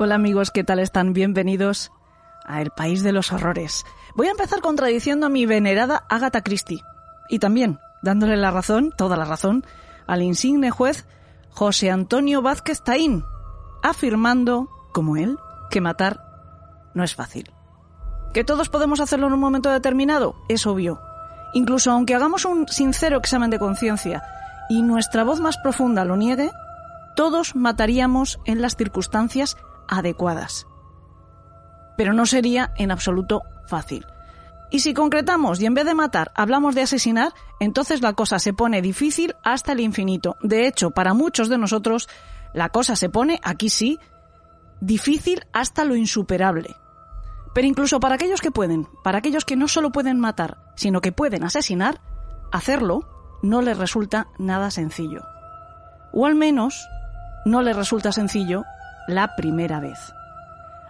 Hola amigos, ¿qué tal están? Bienvenidos a El País de los Horrores. Voy a empezar contradiciendo a mi venerada Agatha Christie y también dándole la razón, toda la razón, al insigne juez José Antonio Vázquez Taín, afirmando, como él, que matar no es fácil. ¿Que todos podemos hacerlo en un momento determinado? Es obvio. Incluso aunque hagamos un sincero examen de conciencia y nuestra voz más profunda lo niegue, todos mataríamos en las circunstancias adecuadas. Pero no sería en absoluto fácil. Y si concretamos y en vez de matar hablamos de asesinar, entonces la cosa se pone difícil hasta el infinito. De hecho, para muchos de nosotros, la cosa se pone, aquí sí, difícil hasta lo insuperable. Pero incluso para aquellos que pueden, para aquellos que no solo pueden matar, sino que pueden asesinar, hacerlo no les resulta nada sencillo. O al menos no les resulta sencillo la primera vez.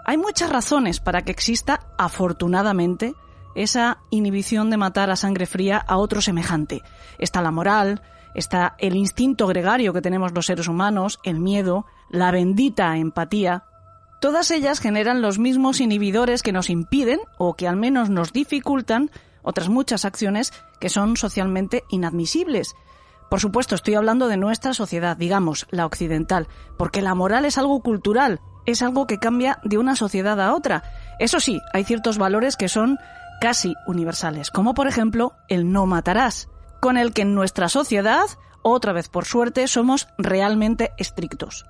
Hay muchas razones para que exista, afortunadamente, esa inhibición de matar a sangre fría a otro semejante. Está la moral, está el instinto gregario que tenemos los seres humanos, el miedo, la bendita empatía. Todas ellas generan los mismos inhibidores que nos impiden, o que al menos nos dificultan, otras muchas acciones que son socialmente inadmisibles. Por supuesto, estoy hablando de nuestra sociedad, digamos, la occidental, porque la moral es algo cultural, es algo que cambia de una sociedad a otra. Eso sí, hay ciertos valores que son casi universales, como por ejemplo el no matarás, con el que en nuestra sociedad, otra vez por suerte, somos realmente estrictos.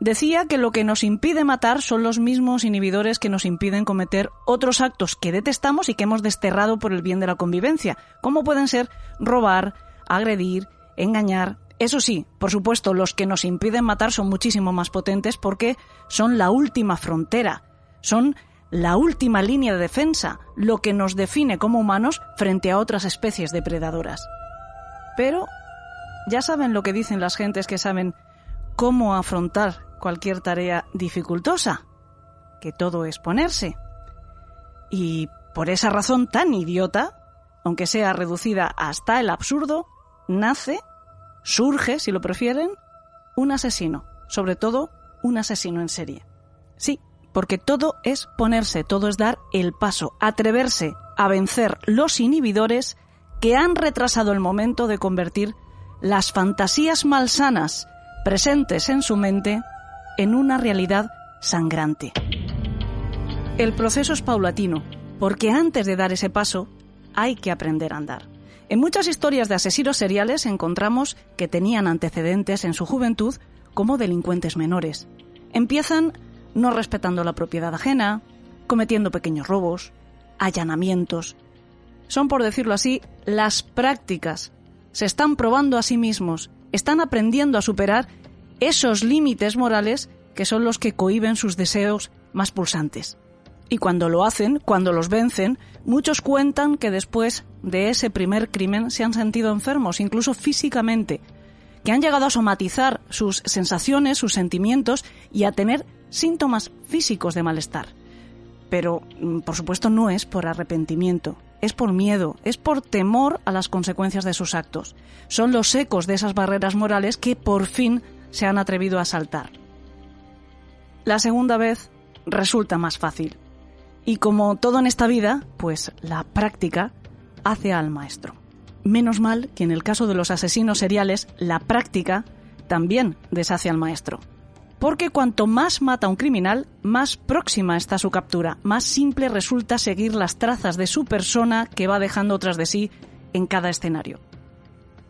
Decía que lo que nos impide matar son los mismos inhibidores que nos impiden cometer otros actos que detestamos y que hemos desterrado por el bien de la convivencia, como pueden ser robar, agredir, engañar. Eso sí, por supuesto, los que nos impiden matar son muchísimo más potentes porque son la última frontera, son la última línea de defensa, lo que nos define como humanos frente a otras especies depredadoras. Pero ya saben lo que dicen las gentes que saben cómo afrontar cualquier tarea dificultosa, que todo es ponerse. Y por esa razón tan idiota, aunque sea reducida hasta el absurdo, nace, surge, si lo prefieren, un asesino, sobre todo un asesino en serie. Sí, porque todo es ponerse, todo es dar el paso, atreverse a vencer los inhibidores que han retrasado el momento de convertir las fantasías malsanas presentes en su mente en una realidad sangrante. El proceso es paulatino, porque antes de dar ese paso hay que aprender a andar. En muchas historias de asesinos seriales encontramos que tenían antecedentes en su juventud como delincuentes menores. Empiezan no respetando la propiedad ajena, cometiendo pequeños robos, allanamientos. Son, por decirlo así, las prácticas. Se están probando a sí mismos, están aprendiendo a superar esos límites morales que son los que cohiben sus deseos más pulsantes. Y cuando lo hacen, cuando los vencen, muchos cuentan que después de ese primer crimen se han sentido enfermos, incluso físicamente, que han llegado a somatizar sus sensaciones, sus sentimientos y a tener síntomas físicos de malestar. Pero, mm, por supuesto, no es por arrepentimiento, es por miedo, es por temor a las consecuencias de sus actos. Son los ecos de esas barreras morales que por fin se han atrevido a saltar. La segunda vez resulta más fácil. Y como todo en esta vida, pues la práctica hace al maestro. Menos mal que en el caso de los asesinos seriales, la práctica también deshace al maestro. Porque cuanto más mata un criminal, más próxima está su captura, más simple resulta seguir las trazas de su persona que va dejando tras de sí en cada escenario.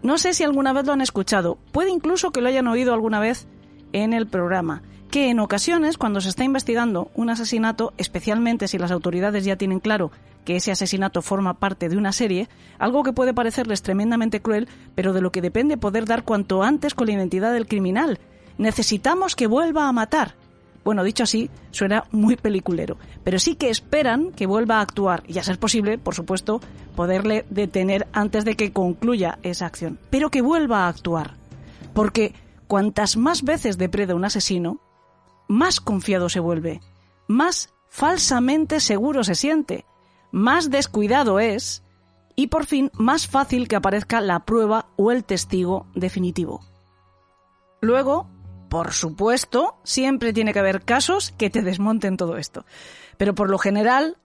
No sé si alguna vez lo han escuchado, puede incluso que lo hayan oído alguna vez en el programa, que en ocasiones cuando se está investigando un asesinato, especialmente si las autoridades ya tienen claro que ese asesinato forma parte de una serie, algo que puede parecerles tremendamente cruel, pero de lo que depende poder dar cuanto antes con la identidad del criminal. Necesitamos que vuelva a matar. Bueno, dicho así, suena muy peliculero, pero sí que esperan que vuelva a actuar y, a ser posible, por supuesto, poderle detener antes de que concluya esa acción. Pero que vuelva a actuar. Porque cuantas más veces depreda un asesino, más confiado se vuelve, más falsamente seguro se siente, más descuidado es y por fin más fácil que aparezca la prueba o el testigo definitivo. Luego, Por supuesto, siempre tiene que haber casos que te desmonten todo esto. Pero por lo general,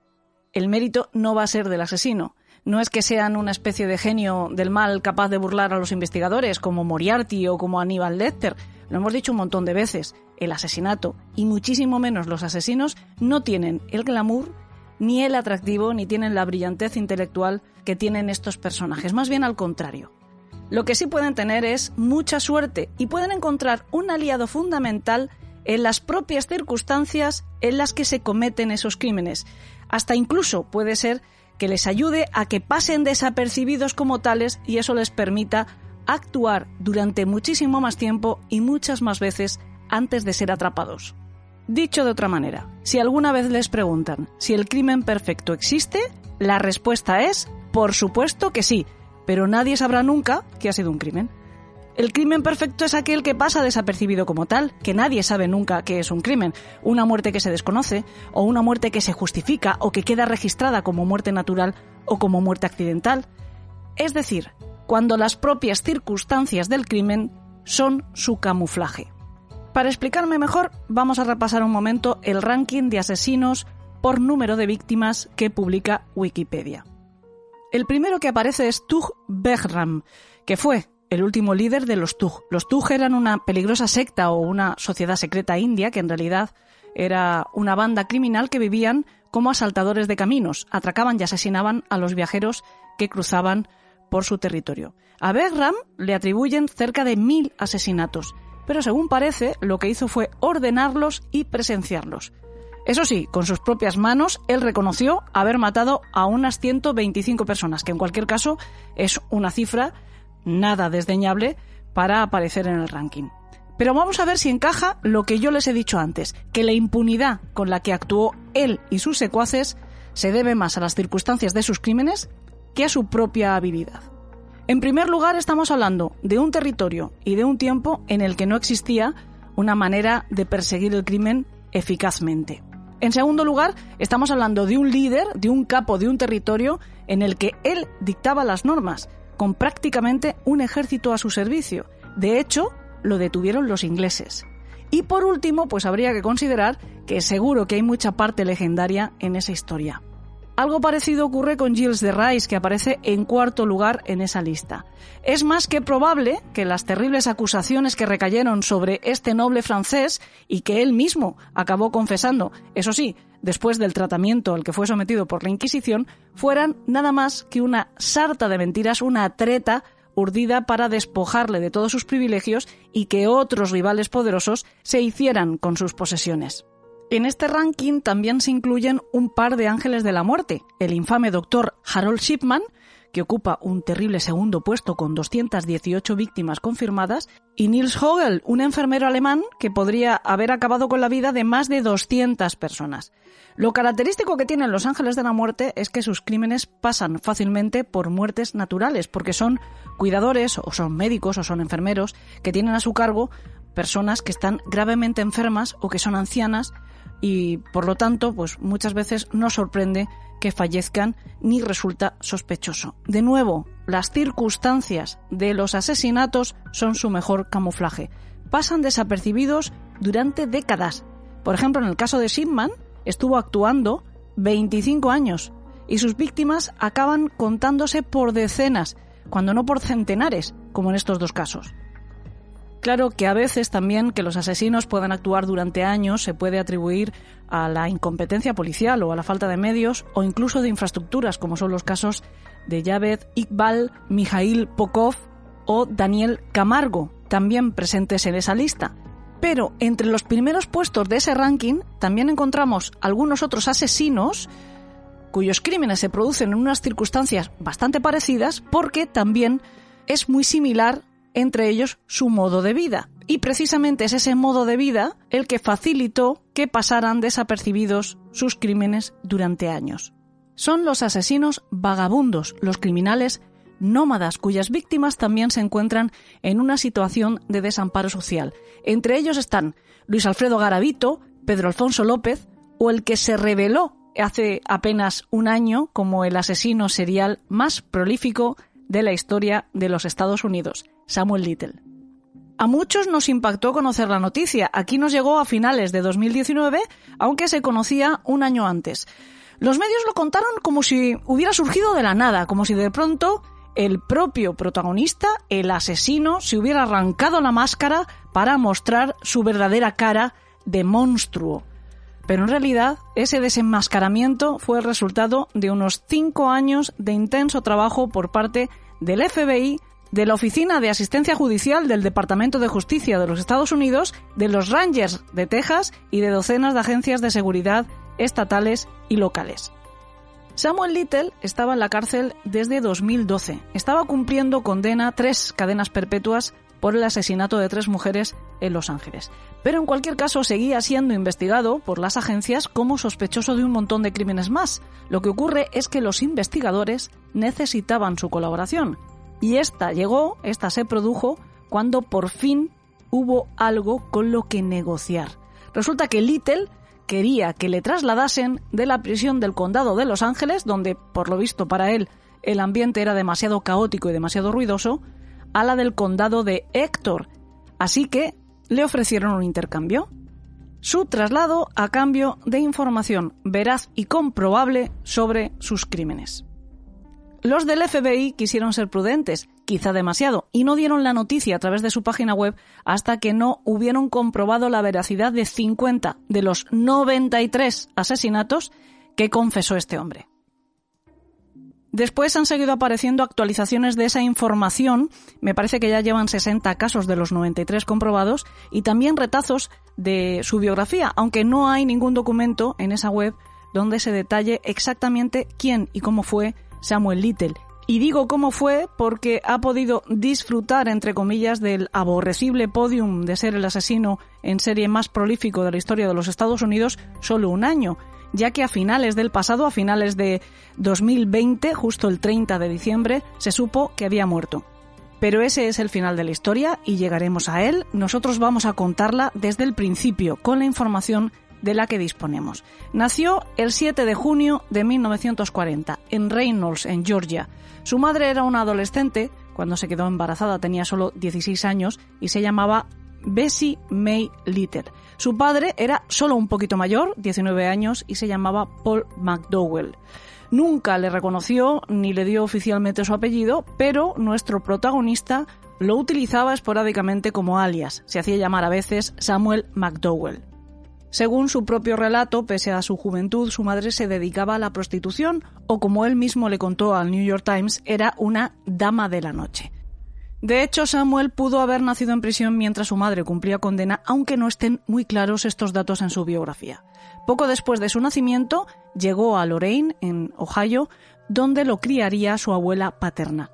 el mérito no va a ser del asesino. No es que sean una especie de genio del mal capaz de burlar a los investigadores, como Moriarty o como Aníbal Lecter. Lo hemos dicho un montón de veces. El asesinato, y muchísimo menos los asesinos, no tienen el glamour, ni el atractivo, ni tienen la brillantez intelectual que tienen estos personajes. Más bien al contrario. Lo que sí pueden tener es mucha suerte y pueden encontrar un aliado fundamental en las propias circunstancias en las que se cometen esos crímenes. Hasta incluso puede ser que les ayude a que pasen desapercibidos como tales y eso les permita actuar durante muchísimo más tiempo y muchas más veces antes de ser atrapados. Dicho de otra manera, si alguna vez les preguntan si el crimen perfecto existe, la respuesta es, por supuesto que sí, pero nadie sabrá nunca que ha sido un crimen. El crimen perfecto es aquel que pasa desapercibido como tal, que nadie sabe nunca que es un crimen, una muerte que se desconoce, o una muerte que se justifica o que queda registrada como muerte natural o como muerte accidental. Es decir, cuando las propias circunstancias del crimen son su camuflaje. Para explicarme mejor, vamos a repasar un momento el ranking de asesinos por número de víctimas que publica Wikipedia. El primero que aparece es Tug Behram, que fue el último líder de los Tug. Los Tug eran una peligrosa secta o una sociedad secreta india que en realidad era una banda criminal que vivían como asaltadores de caminos, atracaban y asesinaban a los viajeros que cruzaban por su territorio. A Behram le atribuyen cerca de mil asesinatos, pero según parece lo que hizo fue ordenarlos y presenciarlos. Eso sí, con sus propias manos, él reconoció haber matado a unas 125 personas, que en cualquier caso es una cifra nada desdeñable para aparecer en el ranking. Pero vamos a ver si encaja lo que yo les he dicho antes, que la impunidad con la que actuó él y sus secuaces se debe más a las circunstancias de sus crímenes que a su propia habilidad. En primer lugar, estamos hablando de un territorio y de un tiempo en el que no existía una manera de perseguir el crimen eficazmente. En segundo lugar, estamos hablando de un líder, de un capo de un territorio en el que él dictaba las normas con prácticamente un ejército a su servicio. De hecho, lo detuvieron los ingleses. Y por último, pues habría que considerar que seguro que hay mucha parte legendaria en esa historia. Algo parecido ocurre con Gilles de Rais, que aparece en cuarto lugar en esa lista. Es más que probable que las terribles acusaciones que recayeron sobre este noble francés y que él mismo acabó confesando, eso sí, después del tratamiento al que fue sometido por la Inquisición, fueran nada más que una sarta de mentiras, una treta urdida para despojarle de todos sus privilegios y que otros rivales poderosos se hicieran con sus posesiones. En este ranking también se incluyen un par de ángeles de la muerte, el infame doctor Harold Shipman, que ocupa un terrible segundo puesto con 218 víctimas confirmadas, y Niels Hogel, un enfermero alemán que podría haber acabado con la vida de más de 200 personas. Lo característico que tienen los ángeles de la muerte es que sus crímenes pasan fácilmente por muertes naturales, porque son cuidadores o son médicos o son enfermeros que tienen a su cargo personas que están gravemente enfermas o que son ancianas y por lo tanto, pues muchas veces no sorprende que fallezcan ni resulta sospechoso. De nuevo, las circunstancias de los asesinatos son su mejor camuflaje. Pasan desapercibidos durante décadas. Por ejemplo, en el caso de Shipman, estuvo actuando 25 años y sus víctimas acaban contándose por decenas, cuando no por centenares, como en estos dos casos. Claro que a veces también que los asesinos puedan actuar durante años se puede atribuir a la incompetencia policial o a la falta de medios o incluso de infraestructuras, como son los casos de Javed Iqbal, Mijail Pokov o Daniel Camargo, también presentes en esa lista. Pero entre los primeros puestos de ese ranking también encontramos algunos otros asesinos cuyos crímenes se producen en unas circunstancias bastante parecidas porque también es muy similar entre ellos su modo de vida. Y precisamente es ese modo de vida el que facilitó que pasaran desapercibidos sus crímenes durante años. Son los asesinos vagabundos, los criminales nómadas, cuyas víctimas también se encuentran en una situación de desamparo social. Entre ellos están Luis Alfredo Garavito, Pedro Alfonso López o el que se reveló hace apenas un año como el asesino serial más prolífico de la historia de los Estados Unidos, Samuel Little. A muchos nos impactó conocer la noticia. Aquí nos llegó a finales de 2019, aunque se conocía un año antes. Los medios lo contaron como si hubiera surgido de la nada, como si de pronto el propio protagonista, el asesino, se hubiera arrancado la máscara para mostrar su verdadera cara de monstruo. Pero en realidad ese desenmascaramiento fue el resultado de unos cinco años de intenso trabajo por parte del FBI, de la Oficina de Asistencia Judicial del Departamento de Justicia de los Estados Unidos, de los Rangers de Texas y de docenas de agencias de seguridad estatales y locales. Samuel Little estaba en la cárcel desde 2012. Estaba cumpliendo condena tres cadenas perpetuas por el asesinato de tres mujeres en Los Ángeles. Pero en cualquier caso seguía siendo investigado por las agencias como sospechoso de un montón de crímenes más. Lo que ocurre es que los investigadores necesitaban su colaboración. Y esta llegó, esta se produjo, cuando por fin hubo algo con lo que negociar. Resulta que Little quería que le trasladasen de la prisión del condado de Los Ángeles, donde, por lo visto para él, el ambiente era demasiado caótico y demasiado ruidoso, a la del condado de Héctor. Así que le ofrecieron un intercambio. Su traslado a cambio de información veraz y comprobable sobre sus crímenes. Los del FBI quisieron ser prudentes, quizá demasiado, y no dieron la noticia a través de su página web hasta que no hubieron comprobado la veracidad de 50 de los 93 asesinatos que confesó este hombre. Después han seguido apareciendo actualizaciones de esa información, me parece que ya llevan 60 casos de los 93 comprobados, y también retazos de su biografía, aunque no hay ningún documento en esa web donde se detalle exactamente quién y cómo fue Samuel Little. Y digo cómo fue porque ha podido disfrutar, entre comillas, del aborrecible podium de ser el asesino en serie más prolífico de la historia de los Estados Unidos solo un año, ya que a finales del pasado, a finales de 2020, justo el 30 de diciembre, se supo que había muerto. Pero ese es el final de la historia y llegaremos a él. Nosotros vamos a contarla desde el principio, con la información de la que disponemos. Nació el 7 de junio de 1940 en Reynolds, en Georgia. Su madre era una adolescente, cuando se quedó embarazada tenía solo 16 años y se llamaba Bessie May Little. Su padre era solo un poquito mayor, 19 años, y se llamaba Paul McDowell. Nunca le reconoció ni le dio oficialmente su apellido, pero nuestro protagonista lo utilizaba esporádicamente como alias. Se hacía llamar a veces Samuel McDowell. Según su propio relato, pese a su juventud, su madre se dedicaba a la prostitución o, como él mismo le contó al New York Times, era una dama de la noche. De hecho, Samuel pudo haber nacido en prisión mientras su madre cumplía condena, aunque no estén muy claros estos datos en su biografía. Poco después de su nacimiento, llegó a Lorraine, en Ohio, donde lo criaría su abuela paterna.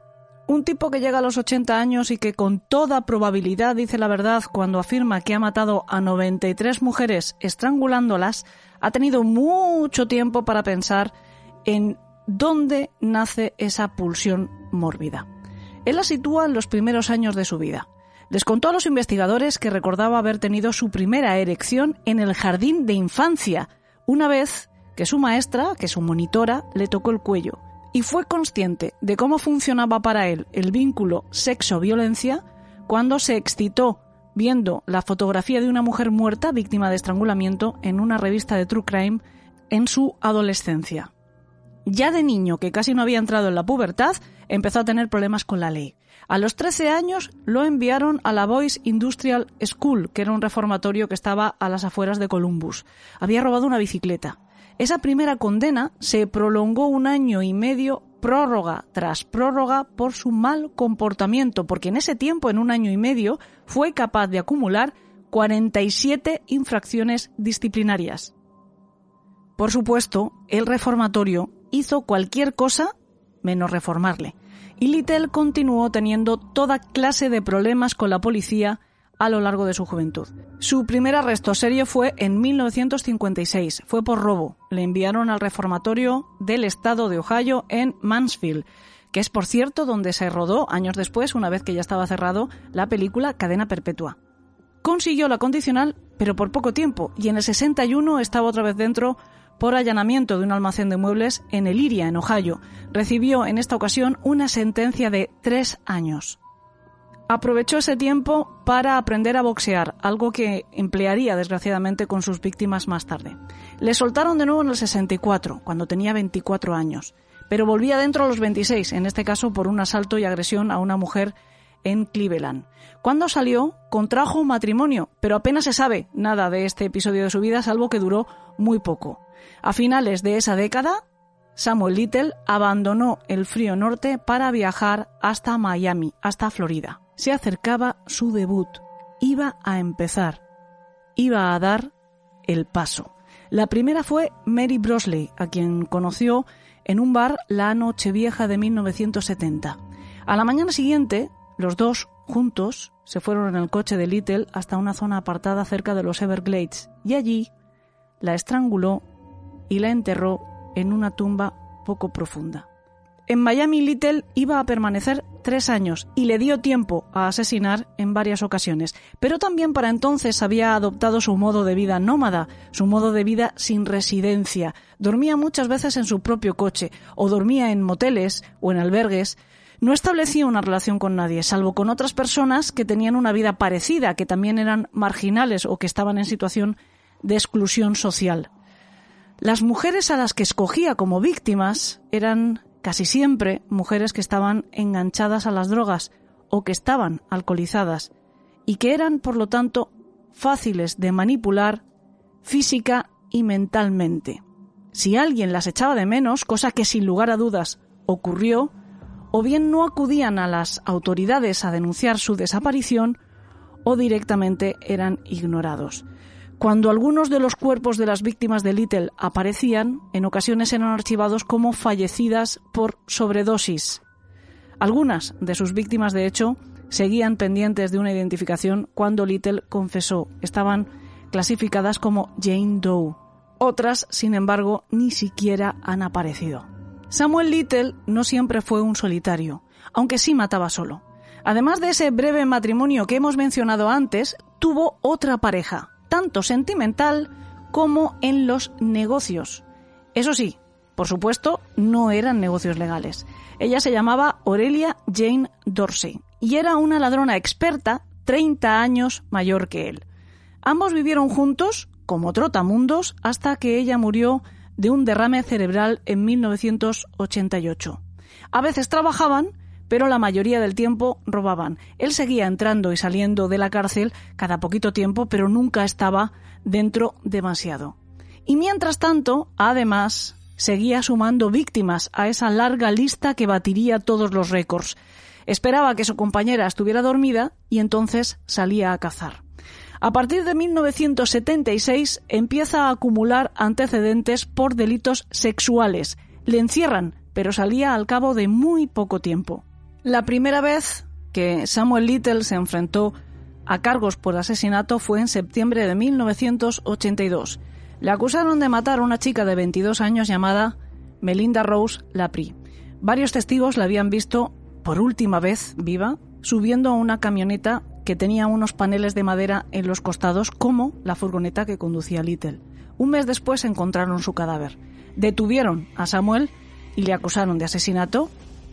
Un tipo que llega a los 80 años y que con toda probabilidad dice la verdad cuando afirma que ha matado a 93 mujeres estrangulándolas, ha tenido mucho tiempo para pensar en dónde nace esa pulsión mórbida. Él la sitúa en los primeros años de su vida. Les contó a los investigadores que recordaba haber tenido su primera erección en el jardín de infancia, una vez que su maestra, que su monitora, le tocó el cuello y fue consciente de cómo funcionaba para él el vínculo sexo-violencia cuando se excitó viendo la fotografía de una mujer muerta víctima de estrangulamiento en una revista de True Crime en su adolescencia. Ya de niño, que casi no había entrado en la pubertad, empezó a tener problemas con la ley. A los 13 años lo enviaron a la Boys Industrial School, que era un reformatorio que estaba a las afueras de Columbus. Había robado una bicicleta. Esa primera condena se prolongó un año y medio prórroga tras prórroga por su mal comportamiento, porque en ese tiempo, en un año y medio, fue capaz de acumular 47 infracciones disciplinarias. Por supuesto, el reformatorio hizo cualquier cosa menos reformarle, y Little continuó teniendo toda clase de problemas con la policía a lo largo de su juventud. Su primer arresto serio fue en 1956. Fue por robo. Le enviaron al reformatorio del estado de Ohio en Mansfield, que es por cierto donde se rodó años después, una vez que ya estaba cerrado, la película Cadena Perpetua. Consiguió la condicional, pero por poco tiempo, y en el 61 estaba otra vez dentro por allanamiento de un almacén de muebles en Elyria, en Ohio. Recibió en esta ocasión una sentencia de tres años. Aprovechó ese tiempo para aprender a boxear, algo que emplearía desgraciadamente con sus víctimas más tarde. Le soltaron de nuevo en el 64, cuando tenía 24 años, pero volvía dentro a los 26, en este caso por un asalto y agresión a una mujer en Cleveland. Cuando salió, contrajo un matrimonio, pero apenas se sabe nada de este episodio de su vida, salvo que duró muy poco. A finales de esa década, Samuel Little abandonó el frío norte para viajar hasta Miami, hasta Florida. Se acercaba su debut. Iba a empezar. Iba a dar el paso. La primera fue Mary Brosley, a quien conoció en un bar la noche vieja de 1970. A la mañana siguiente, los dos, juntos, se fueron en el coche de Little hasta una zona apartada cerca de los Everglades y allí la estranguló y la enterró en una tumba poco profunda. En Miami Little iba a permanecer tres años y le dio tiempo a asesinar en varias ocasiones, pero también para entonces había adoptado su modo de vida nómada, su modo de vida sin residencia. Dormía muchas veces en su propio coche o dormía en moteles o en albergues no establecía una relación con nadie, salvo con otras personas que tenían una vida parecida, que también eran marginales o que estaban en situación de exclusión social. Las mujeres a las que escogía como víctimas eran casi siempre mujeres que estaban enganchadas a las drogas o que estaban alcoholizadas y que eran, por lo tanto, fáciles de manipular física y mentalmente. Si alguien las echaba de menos, cosa que sin lugar a dudas ocurrió, o bien no acudían a las autoridades a denunciar su desaparición o directamente eran ignorados. Cuando algunos de los cuerpos de las víctimas de Little aparecían, en ocasiones eran archivados como fallecidas por sobredosis. Algunas de sus víctimas, de hecho, seguían pendientes de una identificación cuando Little confesó. Estaban clasificadas como Jane Doe. Otras, sin embargo, ni siquiera han aparecido. Samuel Little no siempre fue un solitario, aunque sí mataba solo. Además de ese breve matrimonio que hemos mencionado antes, tuvo otra pareja, tanto sentimental como en los negocios. Eso sí, por supuesto, no eran negocios legales. Ella se llamaba Aurelia Jane Dorsey y era una ladrona experta 30 años mayor que él. Ambos vivieron juntos como trotamundos hasta que ella murió de un derrame cerebral en 1988. A veces trabajaban, pero la mayoría del tiempo robaban. Él seguía entrando y saliendo de la cárcel cada poquito tiempo, pero nunca estaba dentro demasiado. Y mientras tanto, además, seguía sumando víctimas a esa larga lista que batiría todos los récords. Esperaba que su compañera estuviera dormida y entonces salía a cazar. A partir de 1976 empieza a acumular antecedentes por delitos sexuales. Le encierran, pero salía al cabo de muy poco tiempo. La primera vez que Samuel Little se enfrentó a cargos por asesinato fue en septiembre de 1982. Le acusaron de matar a una chica de 22 años llamada Melinda Rose Lapri. Varios testigos la habían visto por última vez viva subiendo a una camioneta que tenía unos paneles de madera en los costados como la furgoneta que conducía Little. Un mes después encontraron su cadáver. Detuvieron a Samuel y le acusaron de asesinato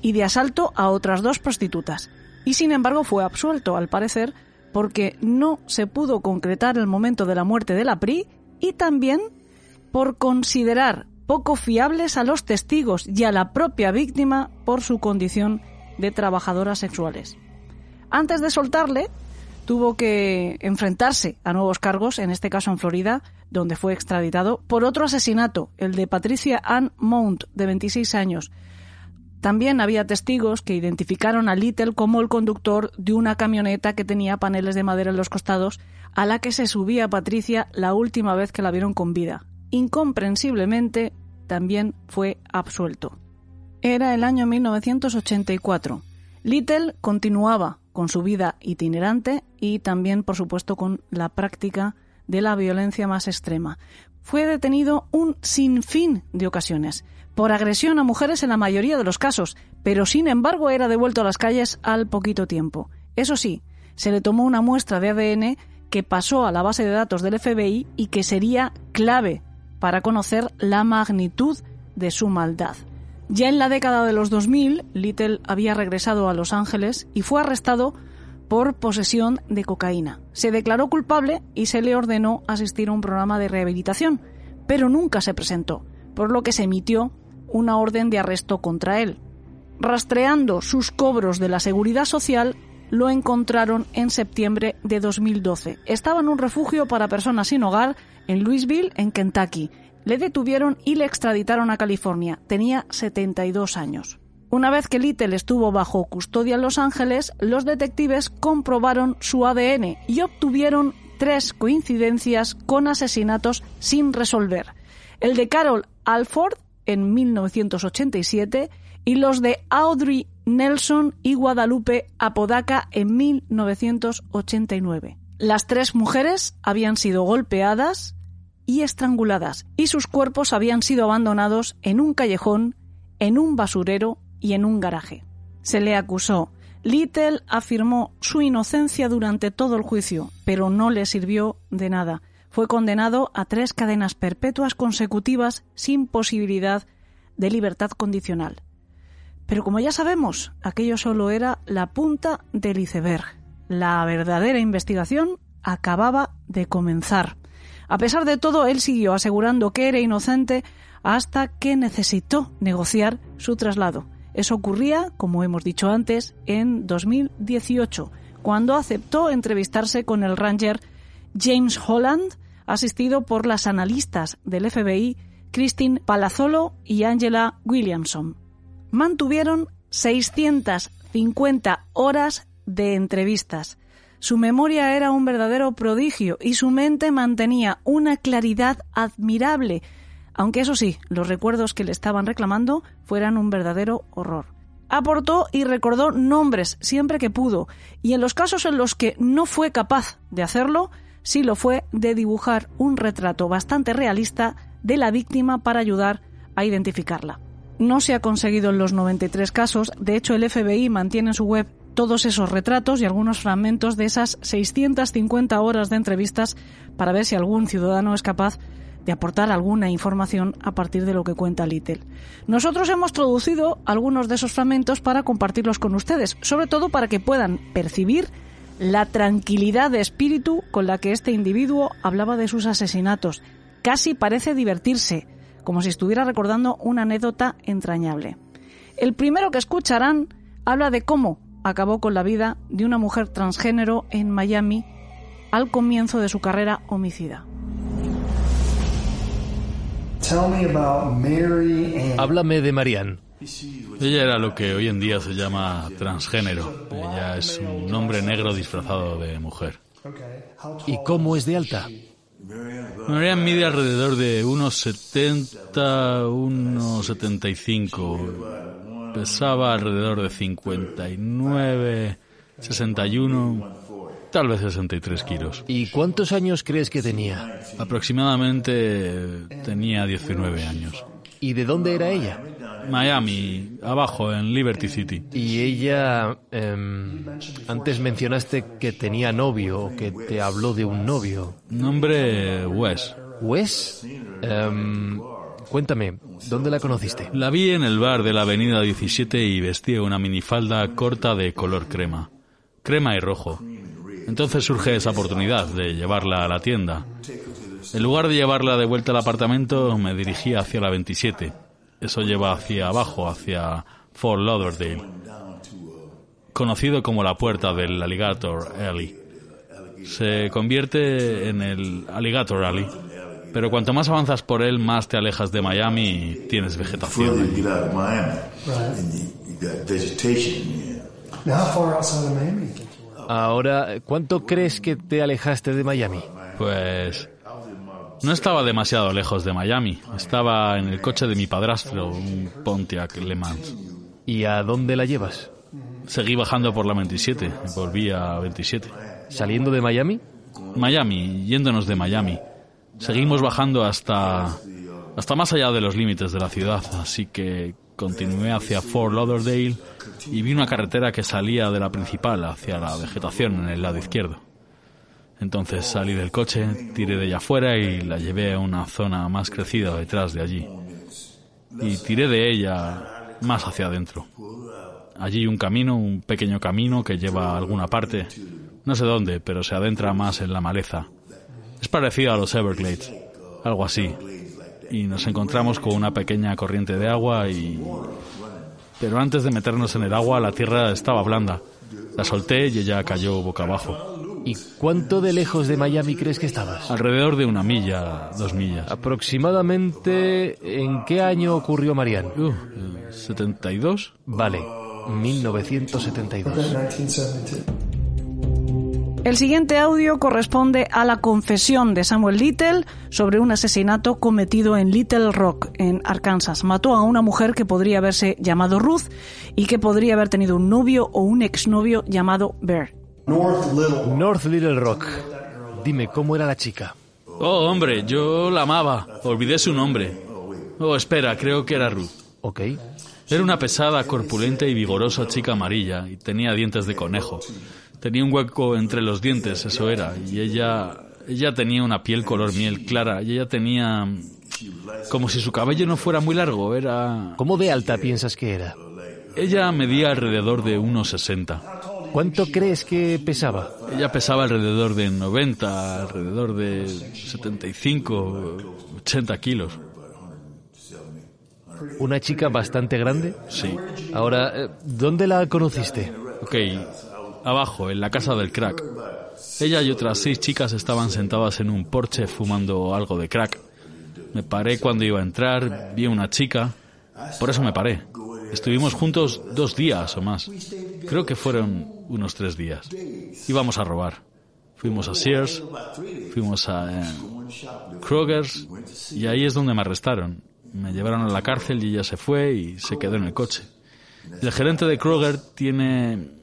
y de asalto a otras dos prostitutas. Y sin embargo fue absuelto, al parecer, porque no se pudo concretar el momento de la muerte de la PRI y también por considerar poco fiables a los testigos y a la propia víctima por su condición de trabajadoras sexuales. Antes de soltarle, tuvo que enfrentarse a nuevos cargos, en este caso en Florida, donde fue extraditado por otro asesinato, el de Patricia Ann Mount, de 26 años. También había testigos que identificaron a Little como el conductor de una camioneta que tenía paneles de madera en los costados, a la que se subía Patricia la última vez que la vieron con vida. Incomprensiblemente, también fue absuelto. Era el año 1984. Little continuaba con su vida itinerante y también, por supuesto, con la práctica de la violencia más extrema. Fue detenido un sinfín de ocasiones por agresión a mujeres en la mayoría de los casos, pero sin embargo era devuelto a las calles al poquito tiempo. Eso sí, se le tomó una muestra de ADN que pasó a la base de datos del FBI y que sería clave para conocer la magnitud de su maldad. Ya en la década de los 2000, Little había regresado a Los Ángeles y fue arrestado por posesión de cocaína. Se declaró culpable y se le ordenó asistir a un programa de rehabilitación, pero nunca se presentó, por lo que se emitió una orden de arresto contra él. Rastreando sus cobros de la seguridad social, lo encontraron en septiembre de 2012. Estaba en un refugio para personas sin hogar en Louisville, en Kentucky. Le detuvieron y le extraditaron a California. Tenía 72 años. Una vez que Little estuvo bajo custodia en Los Ángeles, los detectives comprobaron su ADN y obtuvieron tres coincidencias con asesinatos sin resolver. El de Carol Alford en 1987 y los de Audrey Nelson y Guadalupe Apodaca en 1989. Las tres mujeres habían sido golpeadas y estranguladas y sus cuerpos habían sido abandonados en un callejón, en un basurero y en un garaje. Se le acusó. Little afirmó su inocencia durante todo el juicio, pero no le sirvió de nada. Fue condenado a tres cadenas perpetuas consecutivas sin posibilidad de libertad condicional. Pero como ya sabemos, aquello solo era la punta del iceberg. La verdadera investigación acababa de comenzar. A pesar de todo, él siguió asegurando que era inocente hasta que necesitó negociar su traslado. Eso ocurría, como hemos dicho antes, en 2018, cuando aceptó entrevistarse con el ranger James Holland, asistido por las analistas del FBI Christine Palazzolo y Angela Williamson. Mantuvieron 650 horas de entrevistas. Su memoria era un verdadero prodigio y su mente mantenía una claridad admirable, aunque eso sí, los recuerdos que le estaban reclamando fueran un verdadero horror. Aportó y recordó nombres siempre que pudo, y en los casos en los que no fue capaz de hacerlo, sí lo fue de dibujar un retrato bastante realista de la víctima para ayudar a identificarla. No se ha conseguido en los 93 casos, de hecho el FBI mantiene en su web todos esos retratos y algunos fragmentos de esas 650 horas de entrevistas para ver si algún ciudadano es capaz de aportar alguna información a partir de lo que cuenta Little. Nosotros hemos traducido algunos de esos fragmentos para compartirlos con ustedes, sobre todo para que puedan percibir la tranquilidad de espíritu con la que este individuo hablaba de sus asesinatos. Casi parece divertirse, como si estuviera recordando una anécdota entrañable. El primero que escucharán habla de cómo acabó con la vida de una mujer transgénero en Miami al comienzo de su carrera homicida. Háblame de Marianne. Ella era lo que hoy en día se llama transgénero. Ella es un hombre negro disfrazado de mujer. ¿Y cómo es de alta? Marianne mide alrededor de unos 70, unos 75. Pesaba alrededor de 59, 61 Tal vez 63 kilos. ¿Y cuántos años crees que tenía? Aproximadamente tenía 19 años. ¿Y de dónde era ella? Miami, abajo, en Liberty City. ¿Y ella... Em, antes mencionaste que tenía novio o que te habló de un novio. Nombre Wes. ¿Wes? Em, cuéntame, ¿dónde la conociste? La vi en el bar de la avenida 17 y vestía una minifalda corta de color crema. Crema y rojo. Entonces surge esa oportunidad de llevarla a la tienda. En lugar de llevarla de vuelta al apartamento, me dirigí hacia la 27. Eso lleva hacia abajo, hacia Fort Lauderdale, conocido como la puerta del Alligator Alley. Se convierte en el Alligator Alley, pero cuanto más avanzas por él, más te alejas de Miami y tienes vegetación. Ahora, ¿cuánto crees que te alejaste de Miami? Pues no estaba demasiado lejos de Miami. Estaba en el coche de mi padrastro, un Pontiac Le Mans. ¿Y a dónde la llevas? Seguí bajando por la 27, volví a 27. ¿Saliendo de Miami? Miami, yéndonos de Miami. Seguimos bajando hasta hasta más allá de los límites de la ciudad, así que continué hacia Fort Lauderdale y vi una carretera que salía de la principal hacia la vegetación en el lado izquierdo. Entonces salí del coche, tiré de ella afuera y la llevé a una zona más crecida detrás de allí. Y tiré de ella más hacia adentro. allí un camino, un pequeño camino que lleva a alguna parte. No sé dónde, pero se adentra más en la maleza. Es parecido a los Everglades, algo así. Y nos encontramos con una pequeña corriente de agua y... Pero antes de meternos en el agua, la tierra estaba blanda. La solté y ella cayó boca abajo. ¿Y cuánto de lejos de Miami crees que estabas? Alrededor de una milla, dos millas. Aproximadamente, ¿en qué año ocurrió Marianne? Uh, ¿72? Vale, 1972. El siguiente audio corresponde a la confesión de Samuel Little sobre un asesinato cometido en Little Rock, en Arkansas. Mató a una mujer que podría haberse llamado Ruth y que podría haber tenido un novio o un exnovio llamado Bear. North Little Rock. Dime, ¿cómo era la chica? Oh, hombre, yo la amaba. Olvidé su nombre. Oh, espera, creo que era Ruth. Ok. Era una pesada, corpulenta y vigorosa chica amarilla y tenía dientes de conejo. Tenía un hueco entre los dientes, eso era, y ella ella tenía una piel color miel clara y ella tenía como si su cabello no fuera muy largo, era ¿Cómo de alta piensas que era? ella medía alrededor de 1,60. ¿Cuánto crees que pesaba? Ella pesaba alrededor de 90, alrededor de 75, 80 kilos. ¿Una chica bastante grande? Sí. Ahora, eh, ¿dónde la conociste? Ok, abajo, en la casa del crack. Ella y otras seis chicas estaban sentadas en un porche fumando algo de crack. Me paré cuando iba a entrar, vi una chica, por eso me paré. Estuvimos juntos dos días o más. Creo que fueron unos tres días. Íbamos a robar. Fuimos a Sears, fuimos a eh, Kroger's y ahí es donde me arrestaron. Me llevaron a la cárcel y ella se fue y se quedó en el coche. El gerente de Kroger tiene...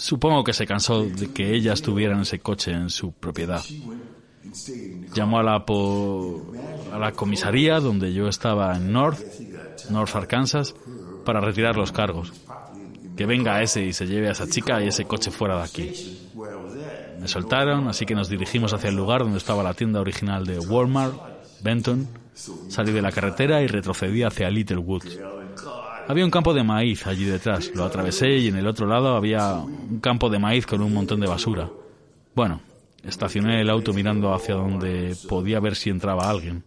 Supongo que se cansó de que ella estuviera en ese coche en su propiedad. Llamó a la, a la comisaría donde yo estaba en North, North Arkansas, para retirar los cargos. Que venga ese y se lleve a esa chica y ese coche fuera de aquí. Me soltaron, así que nos dirigimos hacia el lugar donde estaba la tienda original de Walmart, Benton. Salí de la carretera y retrocedí hacia Little Woods. Había un campo de maíz allí detrás. Lo atravesé y en el otro lado había un campo de maíz con un montón de basura. Bueno, estacioné el auto mirando hacia donde podía ver si entraba alguien.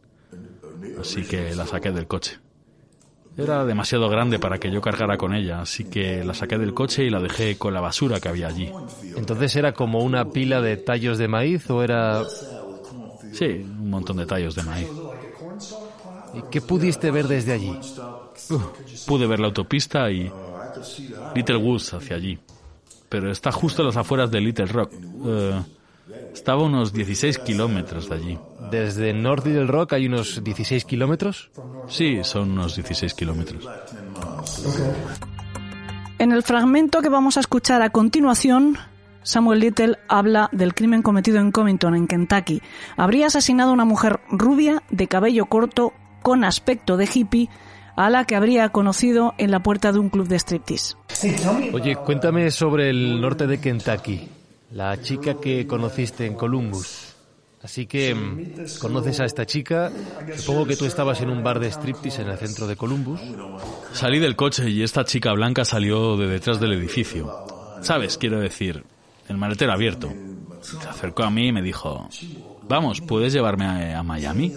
Así que la saqué del coche. Era demasiado grande para que yo cargara con ella, así que la saqué del coche y la dejé con la basura que había allí. Entonces era como una pila de tallos de maíz o era... Sí, un montón de tallos de maíz. ¿Y ¿Qué pudiste ver desde allí? Pude ver la autopista y Little Woods hacia allí. Pero está justo a las afueras de Little Rock. Eh, estaba a unos 16 kilómetros de allí. Desde North Little Rock hay unos 16 kilómetros. Sí, son unos 16 kilómetros. En el fragmento que vamos a escuchar a continuación, Samuel Little habla del crimen cometido en Covington, en Kentucky. Habría asesinado a una mujer rubia, de cabello corto, con aspecto de hippie, a la que habría conocido en la puerta de un club de striptease. Oye, cuéntame sobre el norte de Kentucky. La chica que conociste en Columbus. Así que mm, conoces a esta chica. Supongo que tú estabas en un bar de striptease en el centro de Columbus. Salí del coche y esta chica blanca salió de detrás del edificio. ¿Sabes? Quiero decir, el maletero abierto. Se acercó a mí y me dijo, vamos, ¿puedes llevarme a, a Miami?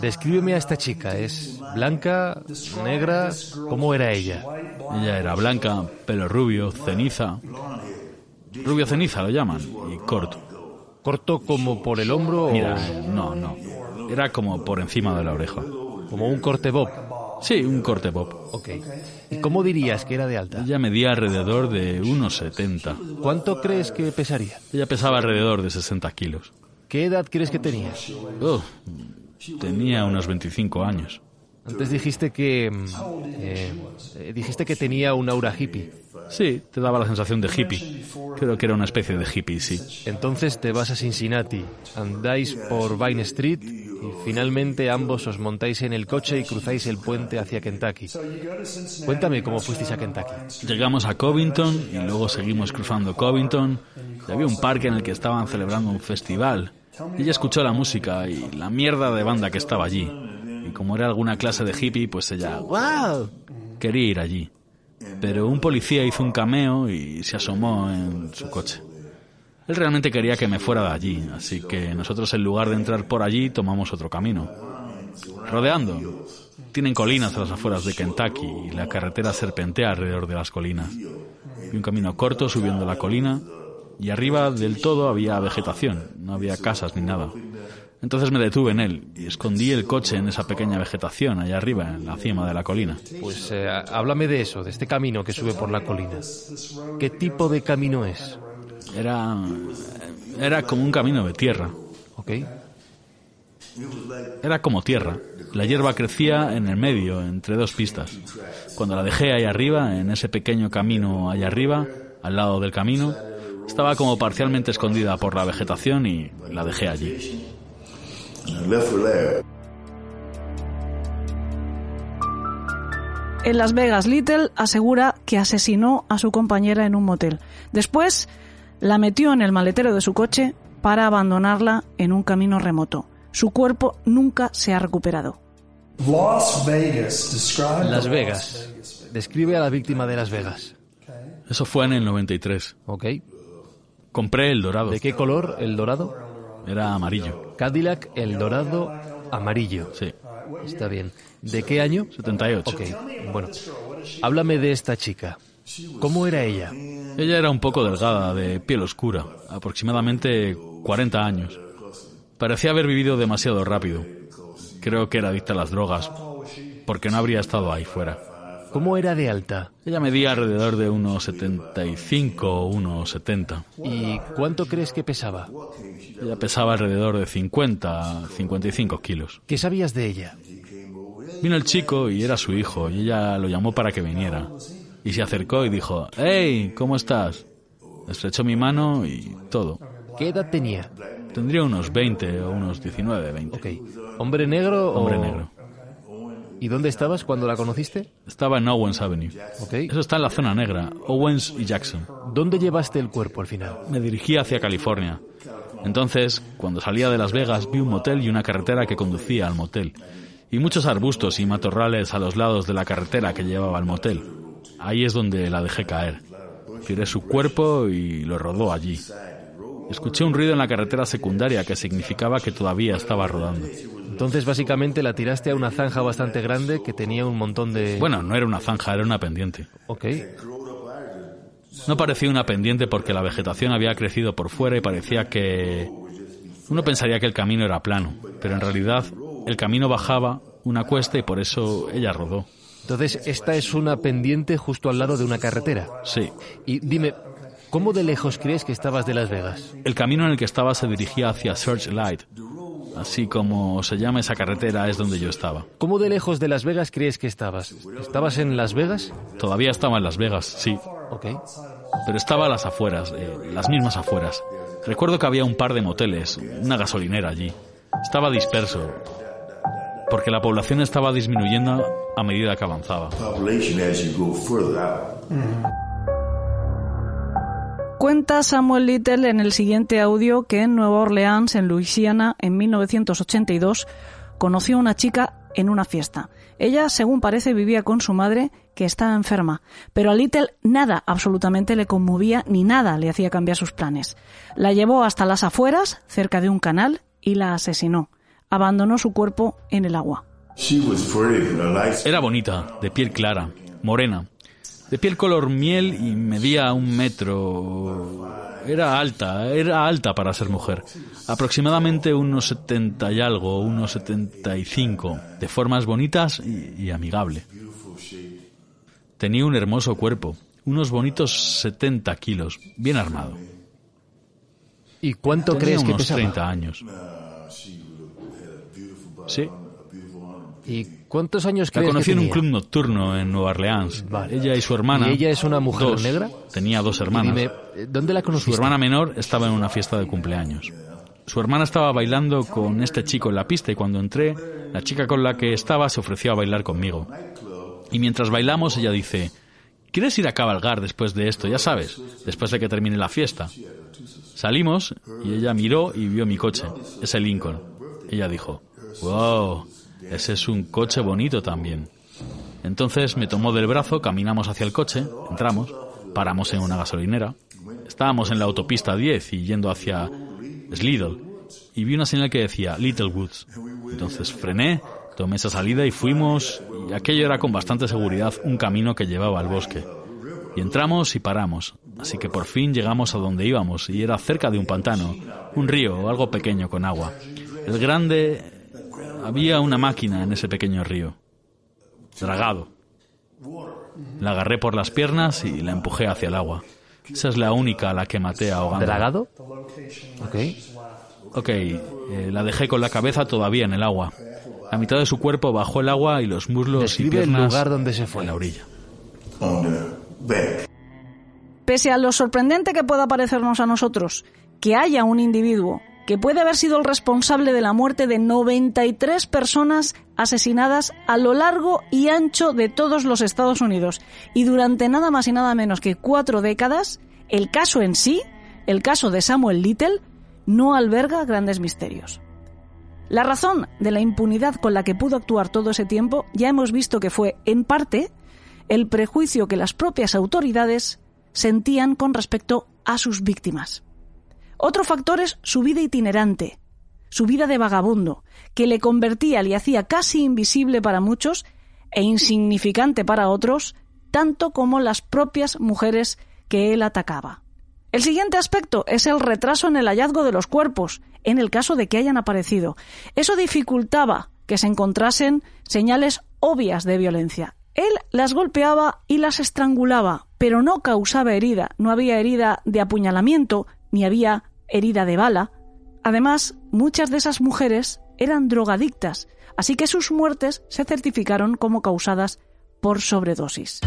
Descríbeme a esta chica. ¿Es blanca, negra? ¿Cómo era ella? Ella era blanca, pelo rubio, ceniza. Rubio ceniza lo llaman, y corto. ¿Corto como por el hombro Mira, o no, no. Era como por encima de la oreja. como un corte bob? Sí, un corte pop. Ok. ¿Y cómo dirías que era de alta? Ella medía alrededor de unos 70. ¿Cuánto crees que pesaría? Ella pesaba alrededor de 60 kilos. ¿Qué edad crees que tenía? Oh, tenía unos 25 años. Antes dijiste que mm, eh, eh, dijiste que tenía un aura hippie. Sí, te daba la sensación de hippie. Creo que era una especie de hippie, sí. Entonces te vas a Cincinnati, andáis por Vine Street y finalmente ambos os montáis en el coche y cruzáis el puente hacia Kentucky. Cuéntame cómo fuisteis a Kentucky. Llegamos a Covington y luego seguimos cruzando Covington. Y había un parque en el que estaban celebrando un festival. Ella escuchó la música y la mierda de banda que estaba allí. Y como era alguna clase de hippie, pues ella, ¡wow! Quería ir allí. pero un policía hizo un cameo y se asomó en su coche. Él realmente quería que me fuera de allí, así que nosotros en lugar de entrar por allí tomamos otro camino. Rodeando. Tienen colinas a las afueras de Kentucky y la carretera serpentea alrededor de las colinas. Y un camino corto subiendo la colina y arriba del todo había vegetación, no había casas ni nada. Entonces me detuve en él y escondí el coche en esa pequeña vegetación allá arriba, en la cima de la colina. Pues eh, háblame de eso, de este camino que sube por la colina. ¿Qué tipo de camino es? Era, era como un camino de tierra. ¿Ok? Era como tierra. La hierba crecía en el medio, entre dos pistas. Cuando la dejé ahí arriba, en ese pequeño camino allá arriba, al lado del camino, estaba como parcialmente escondida por la vegetación y la dejé allí. En Las Vegas, Little asegura que asesinó a su compañera en un motel. Después la metió en el maletero de su coche para abandonarla en un camino remoto. Su cuerpo nunca se ha recuperado. Las Vegas. Describe a la víctima de Las Vegas. Eso fue en el 93. Ok. Compré el dorado. ¿De qué color el dorado? Era amarillo. Cadillac, el dorado amarillo. Sí. Está bien. ¿De qué año? 78. Ok. Bueno, háblame de esta chica. ¿Cómo era ella? Ella era un poco delgada, de piel oscura, aproximadamente 40 años. Parecía haber vivido demasiado rápido. Creo que era adicta a las drogas, porque no habría estado ahí fuera. ¿Cómo era de alta? Ella medía alrededor de unos 75 o unos 70. ¿Y cuánto crees que pesaba? Ella pesaba alrededor de 50, 55 kilos. ¿Qué sabías de ella? Vino el chico y era su hijo, y ella lo llamó para que viniera. Y se acercó y dijo, ¡Hey! ¿Cómo estás? Estrechó mi mano y todo. ¿Qué edad tenía? Tendría unos 20 o unos 19, 20. Ok. ¿Hombre negro o...? Hombre negro. ¿Y dónde estabas cuando la conociste? Estaba en Owens Avenue. Ok. Eso está en la zona negra, Owens y Jackson. ¿Dónde llevaste el cuerpo al final? Me dirigí hacia California. Entonces, cuando salía de Las Vegas, vi un motel y una carretera que conducía al motel. Y muchos arbustos y matorrales a los lados de la carretera que llevaba al motel. Ahí es donde la dejé caer. Tiré su cuerpo y lo rodó allí. Escuché un ruido en la carretera secundaria que significaba que todavía estaba rodando. Entonces, básicamente, la tiraste a una zanja bastante grande que tenía un montón de... Bueno, no era una zanja, era una pendiente. Ok. No parecía una pendiente porque la vegetación había crecido por fuera y parecía que... Uno pensaría que el camino era plano, pero en realidad el camino bajaba una cuesta y por eso ella rodó. Entonces, esta es una pendiente justo al lado de una carretera. Sí. Y dime, ¿cómo de lejos crees que estabas de Las Vegas? El camino en el que estaba se dirigía hacia Searchlight. Así como se llama esa carretera es donde yo estaba. ¿Cómo de lejos de Las Vegas crees que estabas? ¿Estabas en Las Vegas? Todavía estaba en Las Vegas, sí. Ok. Pero estaba a las afueras, eh, las mismas afueras. Recuerdo que había un par de moteles, una gasolinera allí. Estaba disperso, porque la población estaba disminuyendo a medida que avanzaba. Cuenta Samuel Little en el siguiente audio que en Nueva Orleans, en Luisiana, en 1982, conoció a una chica en una fiesta. Ella, según parece, vivía con su madre, que estaba enferma, pero a Little nada absolutamente le conmovía ni nada le hacía cambiar sus planes. La llevó hasta las afueras, cerca de un canal, y la asesinó. Abandonó su cuerpo en el agua. Era bonita, de piel clara, morena, de piel color miel y medía un metro. Era alta, era alta para ser mujer. Aproximadamente unos setenta y algo, unos setenta y cinco, de formas bonitas y, y amigable. Tenía un hermoso cuerpo, unos bonitos 70 kilos, bien armado. ¿Y cuánto Tenía crees que unos pesaba? 30 años. Sí, ¿Y cuántos años la crees conocí que en un club nocturno en Nueva Orleans. Vale. Ella y su hermana. ¿Y ella es una mujer dos. negra? Tenía dos hermanas. dime, ¿dónde la conociste? Su hermana menor estaba en una fiesta de cumpleaños. Su hermana estaba bailando con este chico en la pista y cuando entré, la chica con la que estaba se ofreció a bailar conmigo. Y mientras bailamos, ella dice, ¿quieres ir a cabalgar después de esto? Ya sabes, después de que termine la fiesta. Salimos y ella miró y vio mi coche, ese Lincoln. Ella dijo, wow, ese es un coche bonito también. Entonces me tomó del brazo, caminamos hacia el coche, entramos, paramos en una gasolinera. Estábamos en la autopista 10 y yendo hacia Slidell y vi una señal que decía Little Woods. Entonces frené, tomé esa salida y fuimos y aquello era con bastante seguridad un camino que llevaba al bosque. Y entramos y paramos, así que por fin llegamos a donde íbamos y era cerca de un pantano, un río o algo pequeño con agua. El grande... Había una máquina en ese pequeño río. Dragado. La agarré por las piernas y la empujé hacia el agua. Esa es la única a la que maté ahogando. ¿Dragado? Ok. Ok, eh, la dejé con la cabeza todavía en el agua. La mitad de su cuerpo bajó el agua y los muslos y Describe el piernas lugar donde se fue. en la orilla. Pese a lo sorprendente que pueda parecernos a nosotros que haya un individuo que puede haber sido el responsable de la muerte de 93 personas asesinadas a lo largo y ancho de todos los Estados Unidos y durante nada más y nada menos que cuatro décadas, el caso en sí, el caso de Samuel Little, no alberga grandes misterios. La razón de la impunidad con la que pudo actuar todo ese tiempo ya hemos visto que fue, en parte, el prejuicio que las propias autoridades sentían con respecto a sus víctimas. Otro factor es su vida itinerante, su vida de vagabundo, que le convertía, le hacía casi invisible para muchos e insignificante para otros, tanto como las propias mujeres que él atacaba. El siguiente aspecto es el retraso en el hallazgo de los cuerpos, en el caso de que hayan aparecido. Eso dificultaba que se encontrasen señales obvias de violencia. Él las golpeaba y las estrangulaba, pero no causaba herida, no había herida de apuñalamiento, ni había herida de bala. Además, muchas de esas mujeres eran drogadictas, así que sus muertes se certificaron como causadas por sobredosis.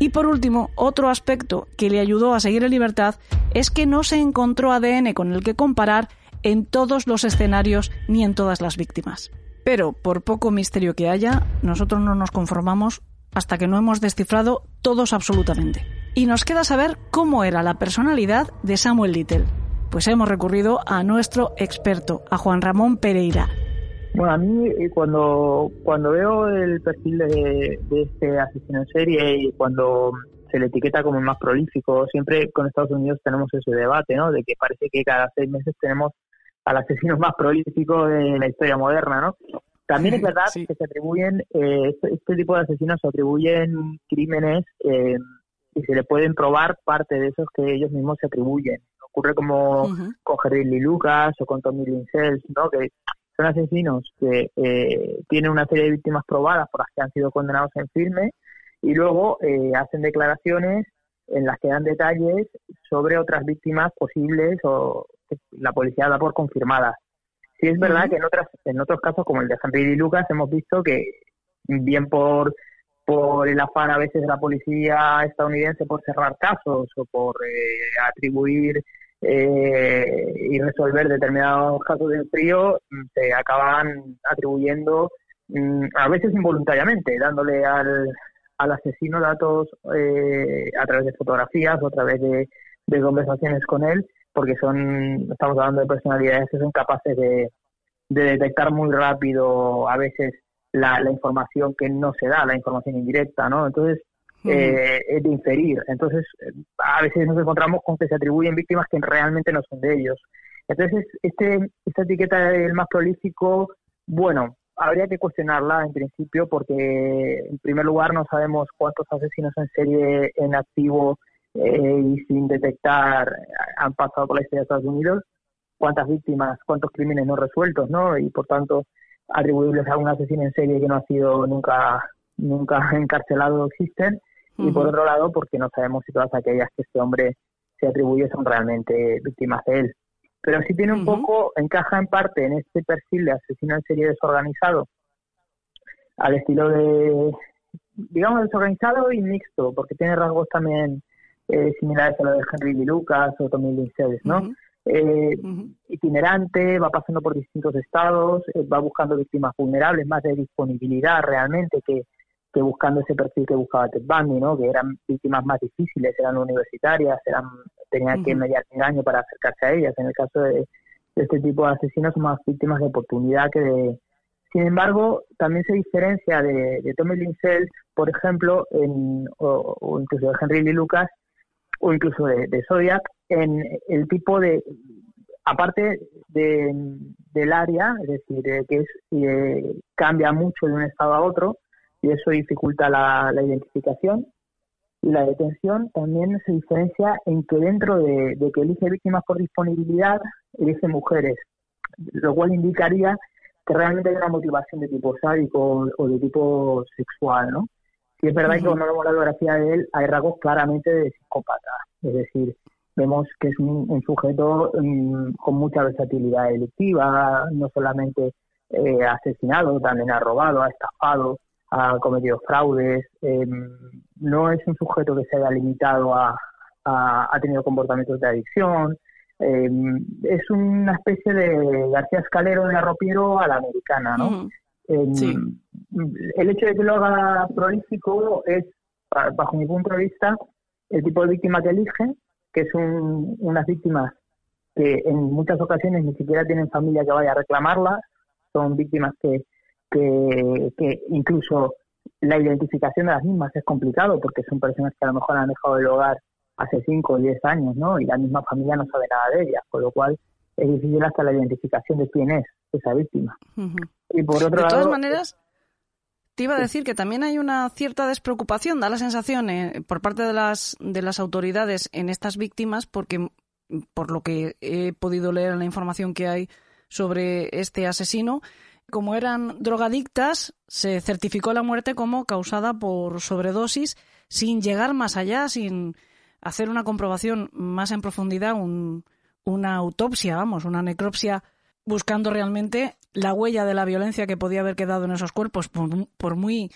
Y por último, otro aspecto que le ayudó a seguir en libertad es que no se encontró ADN con el que comparar en todos los escenarios ni en todas las víctimas. Pero, por poco misterio que haya, nosotros no nos conformamos hasta que no hemos descifrado todos absolutamente. Y nos queda saber cómo era la personalidad de Samuel Little. Pues hemos recurrido a nuestro experto, a Juan Ramón Pereira. Bueno, a mí eh, cuando, cuando veo el perfil de, de este asesino en serie y cuando se le etiqueta como el más prolífico, siempre con Estados Unidos tenemos ese debate, ¿no? De que parece que cada seis meses tenemos al asesino más prolífico de la historia moderna, ¿no? También es verdad Sí. que se atribuyen, eh, este, este tipo de asesinos se atribuyen crímenes eh, y se le pueden probar parte de esos que ellos mismos se atribuyen. Ocurre como Ujú. con Jerry Lee Lucas o con Tommy Lee Sells, ¿no? Que son asesinos que eh, tienen una serie de víctimas probadas por las que han sido condenados en firme y luego eh, hacen declaraciones en las que dan detalles sobre otras víctimas posibles o que la policía da por confirmadas. Sí es verdad que en otras en otros casos como el de Henry Lee Lucas hemos visto que bien por por el afán a veces de la policía estadounidense por cerrar casos o por eh, atribuir eh, y resolver determinados casos de frío, se acaban atribuyendo, mm, a veces involuntariamente, dándole al, al asesino datos eh, a través de fotografías o a través de, de conversaciones con él, porque son, estamos hablando de personalidades que son capaces de, de detectar muy rápido a veces la, la información que no se da, la información indirecta, ¿no? Entonces, eh, es de inferir. Entonces, eh, a veces nos encontramos con que se atribuyen víctimas que realmente no son de ellos. Entonces, este, esta etiqueta del más prolífico, bueno, habría que cuestionarla en principio porque, en primer lugar, no sabemos cuántos asesinos en serie en activo eh, y sin detectar han pasado por la historia de Estados Unidos, cuántas víctimas, cuántos crímenes no resueltos, ¿no? Y, por tanto, atribuibles a un asesino en serie que no ha sido nunca nunca encarcelado existen. Y por otro lado porque no sabemos si todas aquellas que este hombre se atribuye son realmente víctimas de él. Pero sí tiene un poco encaja en parte en este perfil de asesino en serie desorganizado al estilo de digamos desorganizado y mixto porque tiene rasgos también eh, similares a lo de Henry Lee Lucas o Tommy Lee ¿no? Eh, itinerante, va pasando por distintos estados, eh, va buscando víctimas vulnerables, más de disponibilidad realmente que, que buscando ese perfil que buscaba Ted Bundy, ¿no? que eran víctimas más difíciles, eran universitarias, eran tenían que mediar engaño para acercarse a ellas. En el caso de, de este tipo de asesinos son más víctimas de oportunidad que de sin embargo, también se diferencia de, de Tommy Lincel, por ejemplo, en, o, incluso de Henry Lee Lucas, o incluso de, Zodiac, en el tipo de, aparte de, del área, es decir, que es, eh, cambia mucho de un estado a otro y eso dificulta la, la identificación. Y la detención también se diferencia en que dentro de, de que elige víctimas por disponibilidad, elige mujeres, lo cual indicaría que realmente hay una motivación de tipo sádico o de tipo sexual, ¿no? Y es verdad que cuando vemos la biografía de él hay rasgos claramente de psicópata, es decir, vemos que es un, sujeto mm, con mucha versatilidad delictiva, no solamente eh, ha asesinado, también ha robado, ha estafado, ha cometido fraudes, em, no es un sujeto que se haya limitado a, ha tenido comportamientos de adicción, eh, es una especie de García Escalero de arropiero a la americana, ¿no? Eh, el hecho de que lo haga prolífico es, bajo mi punto de vista, el tipo de víctima que elige, que son unas víctimas que en muchas ocasiones ni siquiera tienen familia que vaya a reclamarlas, son víctimas que, que, que incluso la identificación de las mismas es complicado porque son personas que a lo mejor han dejado el hogar hace 5 o 10 años, ¿no? Y la misma familia no sabe nada de ella, con lo cual es difícil hasta la identificación de quién es esa víctima. Y por otro de todas maneras, te iba a decir que también hay una cierta despreocupación, da la sensación eh, por parte de las, de las autoridades en estas víctimas, porque por lo que he podido leer en la información que hay sobre este asesino, como eran drogadictas, se certificó la muerte como causada por sobredosis sin llegar más allá, sin hacer una comprobación más en profundidad, una autopsia, vamos, una necropsia, buscando realmente la huella de la violencia que podía haber quedado en esos cuerpos, por, muy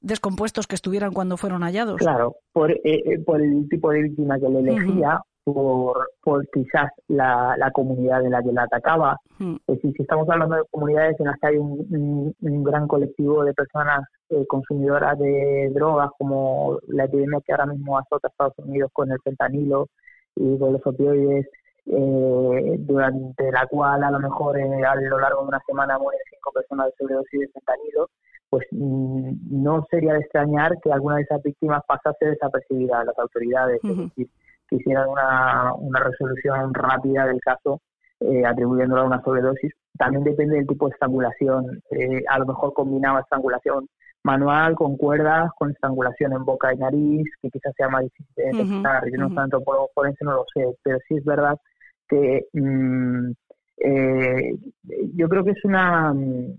descompuestos que estuvieran cuando fueron hallados. Claro, por, eh, eh, por el tipo de víctima que le elegía, por, por quizás la, la comunidad en la que la atacaba. Es decir, si estamos hablando de comunidades en las que hay un, un, gran colectivo de personas eh, consumidoras de drogas, como la epidemia que ahora mismo azota a Estados Unidos con el fentanilo y con los opioides, eh, durante la cual a lo mejor eh, a lo largo de una semana mueren cinco personas de sobredosis de fentanilo, pues mm, no sería de extrañar que alguna de esas víctimas pasase desapercibida a las autoridades. Es decir, que hicieran una, una resolución rápida del caso eh, atribuyéndolo a una sobredosis. También depende del tipo de estrangulación. Eh, a lo mejor combinaba estrangulación manual con cuerdas, con estrangulación en boca y nariz, que quizás sea más difícil de detectar. Yo no tanto por forense no lo sé, pero sí es verdad que mm, eh, yo creo que es una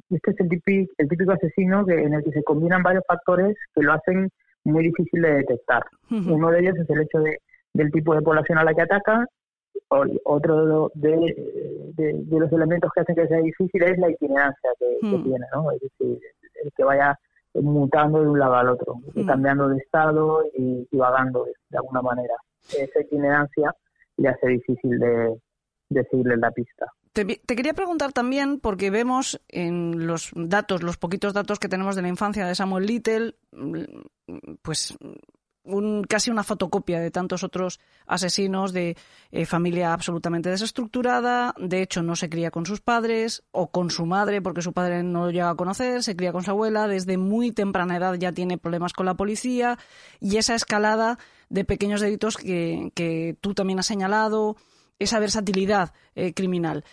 este es el típico, el típico asesino que en el que se combinan varios factores que lo hacen muy difícil de detectar. Uno de ellos es el hecho de del tipo de población a la que ataca. Otro de, de, los elementos que hacen que sea difícil es la itinerancia que, hmm. tiene, ¿no? Es decir, el que vaya mutando de un lado al otro, hmm. cambiando de estado y, vagando de, alguna manera. Esa itinerancia le hace difícil de, de seguirle la pista. Te, te, quería preguntar también, porque vemos en los datos, los poquitos datos que tenemos de la infancia de Samuel Little, pues un, casi una fotocopia de tantos otros asesinos de eh, familia absolutamente desestructurada. De hecho, no se cría con sus padres o con su madre porque su padre no lo llega a conocer, se cría con su abuela. Desde muy temprana edad ya tiene problemas con la policía y esa escalada de pequeños delitos que, que tú también has señalado, esa versatilidad eh, criminal.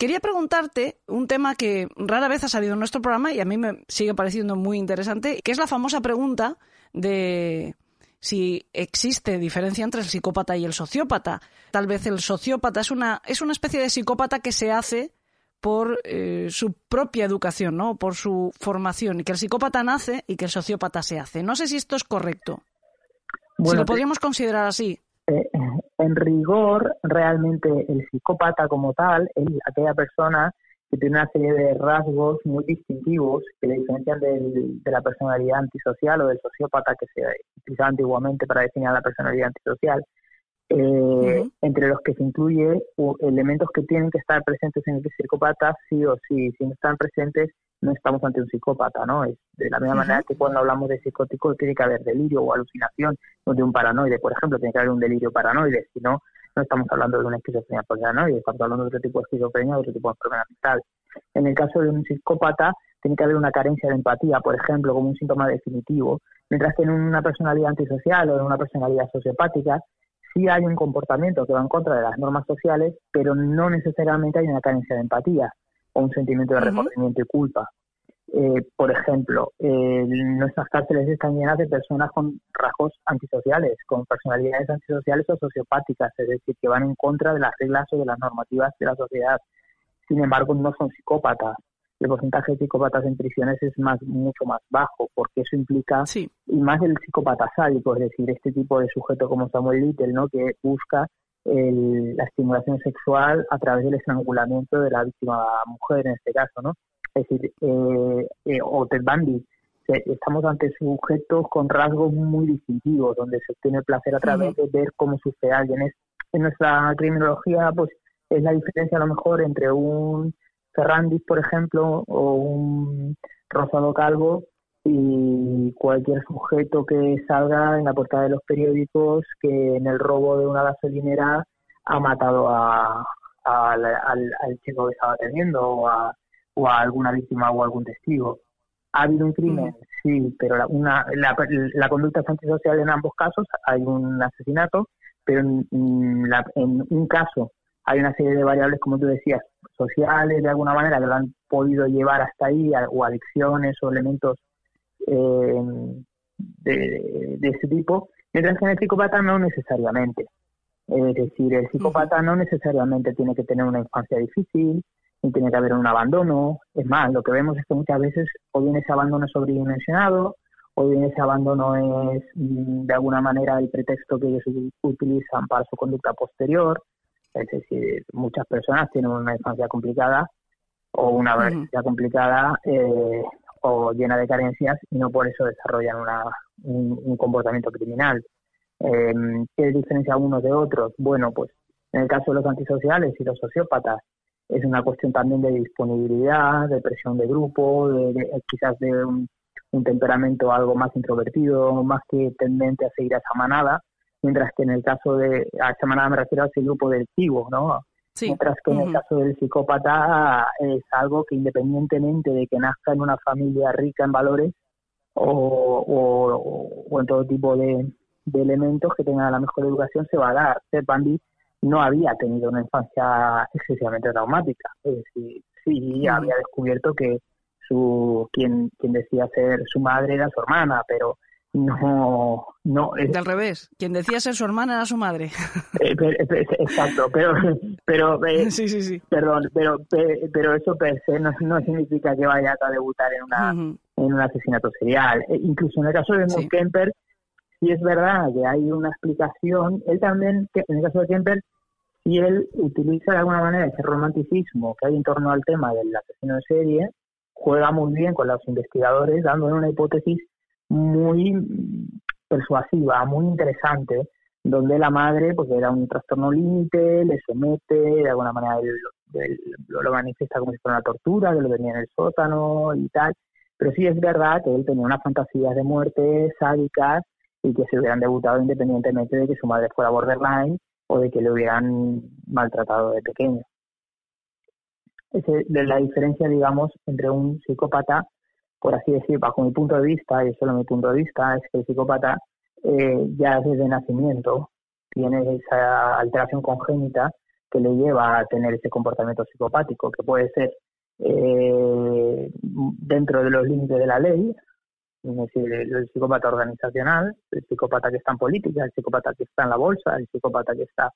Quería preguntarte un tema que rara vez ha salido en nuestro programa y a mí me sigue pareciendo muy interesante, que es la famosa pregunta de si existe diferencia entre el psicópata y el sociópata. Tal vez el sociópata es una, es una especie de psicópata que se hace por eh, su propia educación, ¿no? por su formación, y que el psicópata nace y que el sociópata se hace. No sé si esto es correcto. si lo podríamos considerar así. Eh, en rigor, realmente el psicópata como tal es aquella persona que tiene una serie de rasgos muy distintivos que le diferencian de la personalidad antisocial o del sociópata que se utilizaba antiguamente para definir la personalidad antisocial, eh, entre los que se incluye elementos que tienen que estar presentes en el psicópata sí o sí. Si no están presentes, no estamos ante un psicópata, ¿no? Es de la misma manera que cuando hablamos de psicótico tiene que haber delirio o alucinación, o de un paranoide, por ejemplo, tiene que haber un delirio paranoide, si no, no estamos hablando de una esquizofrenia paranoide, estamos hablando de otro tipo de esquizofrenia, o otro tipo de enfermedad mental. En el caso de un psicópata, tiene que haber una carencia de empatía, por ejemplo, como un síntoma definitivo, mientras que en una personalidad antisocial o en una personalidad sociopática sí hay un comportamiento que va en contra de las normas sociales, pero no necesariamente hay una carencia de empatía o un sentimiento de reconocimiento y culpa. Eh, por ejemplo, nuestras cárceles están llenas de personas con rasgos antisociales, con personalidades antisociales o sociopáticas, es decir, que van en contra de las reglas o de las normativas de la sociedad. Sin embargo, no son psicópatas. El porcentaje de psicópatas en prisiones es más mucho más bajo, porque eso implica, y más el psicópata sádico, es decir, este tipo de sujeto como Samuel Little, ¿no? que busca la estimulación sexual a través del estrangulamiento de la víctima mujer, en este caso, ¿no? Es decir, eh, eh, o Ted Bundy, estamos ante sujetos con rasgos muy distintivos, donde se obtiene placer a través de ver cómo sufre alguien. Es, en nuestra criminología, pues es la diferencia a lo mejor entre un Ferrandis, por ejemplo, o un Rosado Calvo y cualquier sujeto que salga en la portada de los periódicos que en el robo de una gasolinera ha matado a, al, al, chico que estaba teniendo o a, o a alguna víctima o algún testigo. ¿Ha habido un crimen? Sí, pero la, una, la, la conducta es antisocial en ambos casos. Hay un asesinato, pero en, en un caso hay una serie de variables, como tú decías, sociales de alguna manera que lo han podido llevar hasta ahí, o adicciones o elementos eh, de, de, ese tipo, mientras que en el psicópata no necesariamente. Es decir, el psicópata no necesariamente tiene que tener una infancia difícil, ni tiene que haber un abandono. Es más, lo que vemos es que muchas veces o bien ese abandono es sobredimensionado, o bien ese abandono es mm, de alguna manera el pretexto que ellos utilizan para su conducta posterior. Es decir, muchas personas tienen una infancia complicada o una adolescencia complicada eh, o llena de carencias y no por eso desarrollan una, un, comportamiento criminal. Eh, ¿Qué diferencia unos de otros? Bueno, pues en el caso de los antisociales y los sociópatas es una cuestión también de disponibilidad, de presión de grupo, de, quizás de un, temperamento algo más introvertido, más que tendente a seguir a esa manada, mientras que en el caso de, a esa manada me refiero a ese grupo delictivo, ¿no? Mientras que en el caso del psicópata es algo que independientemente de que nazca en una familia rica en valores o, o, en todo tipo de, elementos que tenga la mejor educación, se va a dar. Ted Bundy no había tenido una infancia excesivamente traumática. Es decir, sí había descubierto que su quien, quien decía ser su madre era su hermana, pero no no es... al revés. Quien decía ser su hermana era su madre. Eh, exacto pero pero eh, sí, sí, sí. perdón pero pero eso per se no, significa que vaya a debutar en una en un asesinato serial. Incluso en el caso de sí. Kemper sí es verdad que hay una explicación. Él también en el caso de Kemper si él utiliza de alguna manera ese romanticismo que hay en torno al tema del asesino de serie juega muy bien con los investigadores dándole una hipótesis muy persuasiva, muy interesante, donde la madre pues era un trastorno límite, le somete, de alguna manera lo, manifiesta como si fuera una tortura, que lo tenía en el sótano y tal, pero sí es verdad que él tenía unas fantasías de muerte sádicas y que se hubieran debutado independientemente de que su madre fuera borderline o de que le hubieran maltratado de pequeño. Esa es la diferencia, digamos, entre un psicópata por así decir, bajo mi punto de vista, y solo mi punto de vista, es que el psicópata eh, ya desde nacimiento tiene esa alteración congénita que le lleva a tener ese comportamiento psicopático, que puede ser eh, dentro de los límites de la ley, es decir, el, psicópata organizacional, el psicópata que está en política, el psicópata que está en la bolsa, el psicópata que está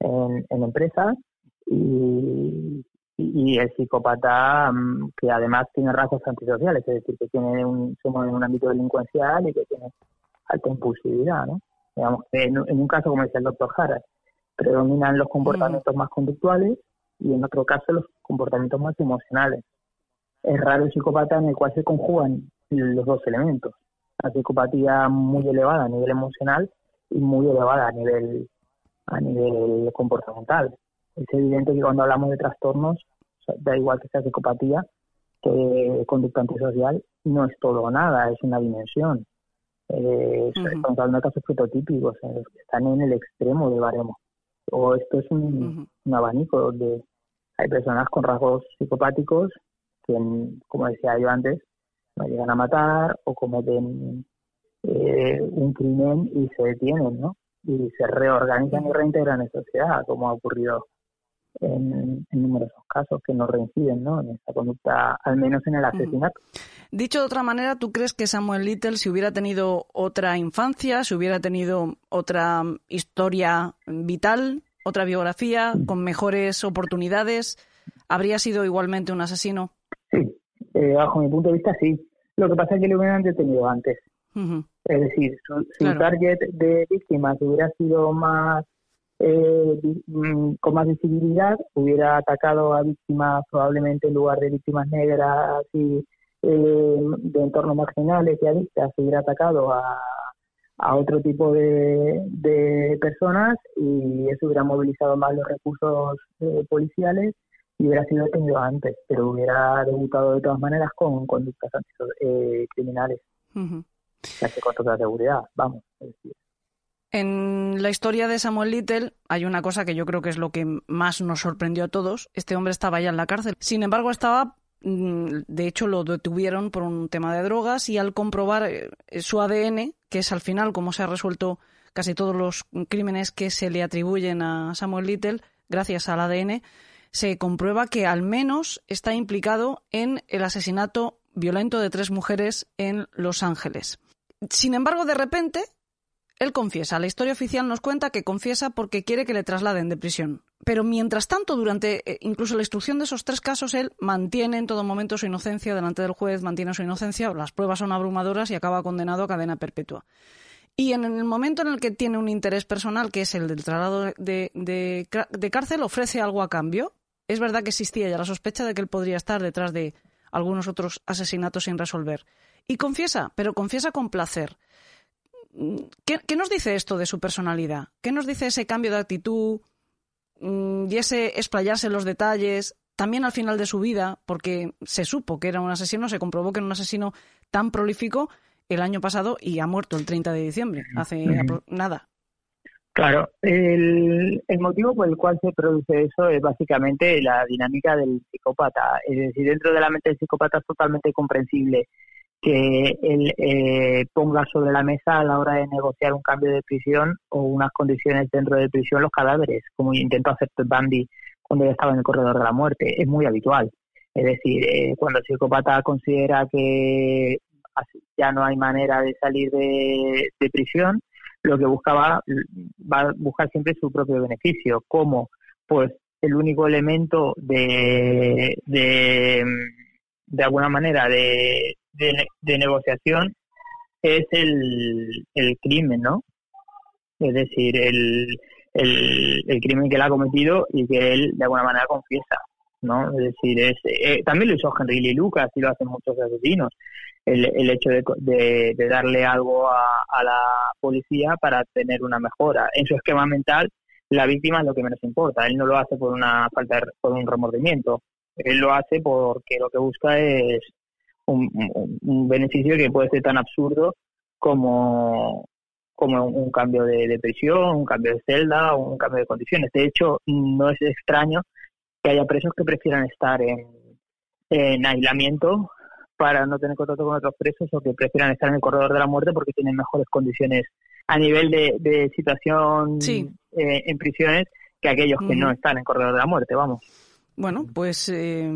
en, en empresas, y, y, el psicópata mm, que además tiene rasgos antisociales, es decir, que tiene un, se mueve en un ámbito delincuencial y que tiene alta impulsividad, ¿no? Digamos que en, un caso, como decía el doctor Jara, predominan los comportamientos más conductuales y en otro caso los comportamientos más emocionales. Es raro el psicópata en el cual se conjugan los dos elementos, la psicopatía muy elevada a nivel emocional y muy elevada a nivel a nivel comportamental es evidente que cuando hablamos de trastornos, da igual que sea psicopatía, que conducta antisocial, no es todo o nada, es una dimensión. Eh, Estamos hablando de casos prototípicos, que están en el extremo del baremo. O esto es un, abanico donde hay personas con rasgos psicopáticos que, como decía yo antes, no llegan a matar o cometen eh, un crimen y se detienen, ¿no? Y se reorganizan y reintegran en sociedad, como ha ocurrido en, numerosos casos que no reinciden ¿no? en esta conducta, al menos en el asesinato. Dicho de otra manera, ¿tú crees que Samuel Little, si hubiera tenido otra infancia, si hubiera tenido otra historia vital, otra biografía, con mejores oportunidades, habría sido igualmente un asesino? Sí, eh, bajo mi punto de vista sí. Lo que pasa es que lo hubieran detenido antes. Es decir, su, target de víctimas hubiera sido más eh, mm, con más visibilidad, hubiera atacado a víctimas probablemente en lugar de víctimas negras y eh, de entornos marginales y adictas, hubiera atacado a, a otro tipo de, de, personas y eso hubiera movilizado más los recursos eh, policiales y hubiera sido detenido antes, pero hubiera debutado de todas maneras con conductas eh, criminales. Uh con toda seguridad, vamos. Es decir. En la historia de Samuel Little hay una cosa que yo creo que es lo que más nos sorprendió a todos. Este hombre estaba ya en la cárcel. Sin embargo, estaba mm, de hecho, lo detuvieron por un tema de drogas y al comprobar eh, su ADN, que es al final como se ha resuelto casi todos los crímenes que se le atribuyen a Samuel Little, gracias al ADN, se comprueba que al menos está implicado en el asesinato violento de tres mujeres en Los Ángeles. Sin embargo, de repente, él confiesa. La historia oficial nos cuenta que confiesa porque quiere que le trasladen de prisión. Pero mientras tanto, durante eh, incluso la instrucción de esos tres casos, él mantiene en todo momento su inocencia delante del juez, mantiene su inocencia, las pruebas son abrumadoras y acaba condenado a cadena perpetua. Y en el momento en el que tiene un interés personal, que es el del traslado de, de cárcel, ofrece algo a cambio. Es verdad que existía ya la sospecha de que él podría estar detrás de algunos otros asesinatos sin resolver. Y confiesa, pero confiesa con placer. ¿Qué, nos dice esto de su personalidad? ¿Qué nos dice ese cambio de actitud mm, y ese explayarse en los detalles? También al final de su vida, porque se supo que era un asesino, se comprobó que era un asesino tan prolífico el año pasado y ha muerto el 30 de diciembre, hace nada. Claro, el, el, motivo por el cual se produce eso es básicamente la dinámica del psicópata. Es decir, dentro de la mente del psicópata es totalmente comprensible que él eh, ponga sobre la mesa a la hora de negociar un cambio de prisión o unas condiciones dentro de prisión los cadáveres, como intentó hacer Bundy cuando ya estaba en el corredor de la muerte. Es muy habitual. Es decir, eh, cuando el psicópata considera que ya no hay manera de salir de, prisión, lo que buscaba va a buscar siempre su propio beneficio, como pues el único elemento de, de, de alguna manera de, de, negociación es el, el crimen, ¿no? Es decir, el, el, crimen que él ha cometido y que él de alguna manera confiesa, ¿no? Es decir, es, eh, también lo hizo Henry Lee Lucas y lo hacen muchos asesinos. El, el hecho de, de, darle algo a, a, la policía para tener una mejora. En su esquema mental, la víctima es lo que menos importa. Él no lo hace por una falta, por un remordimiento. Él lo hace porque lo que busca es un, beneficio que puede ser tan absurdo como, como un, cambio de, prisión, un cambio de celda o un cambio de condiciones. De hecho, no es extraño que haya presos que prefieran estar en, en aislamiento para no tener contacto con otros presos o que prefieran estar en el corredor de la muerte porque tienen mejores condiciones a nivel de, situación eh, en prisiones que aquellos que no están en el corredor de la muerte, vamos. Bueno, pues eh,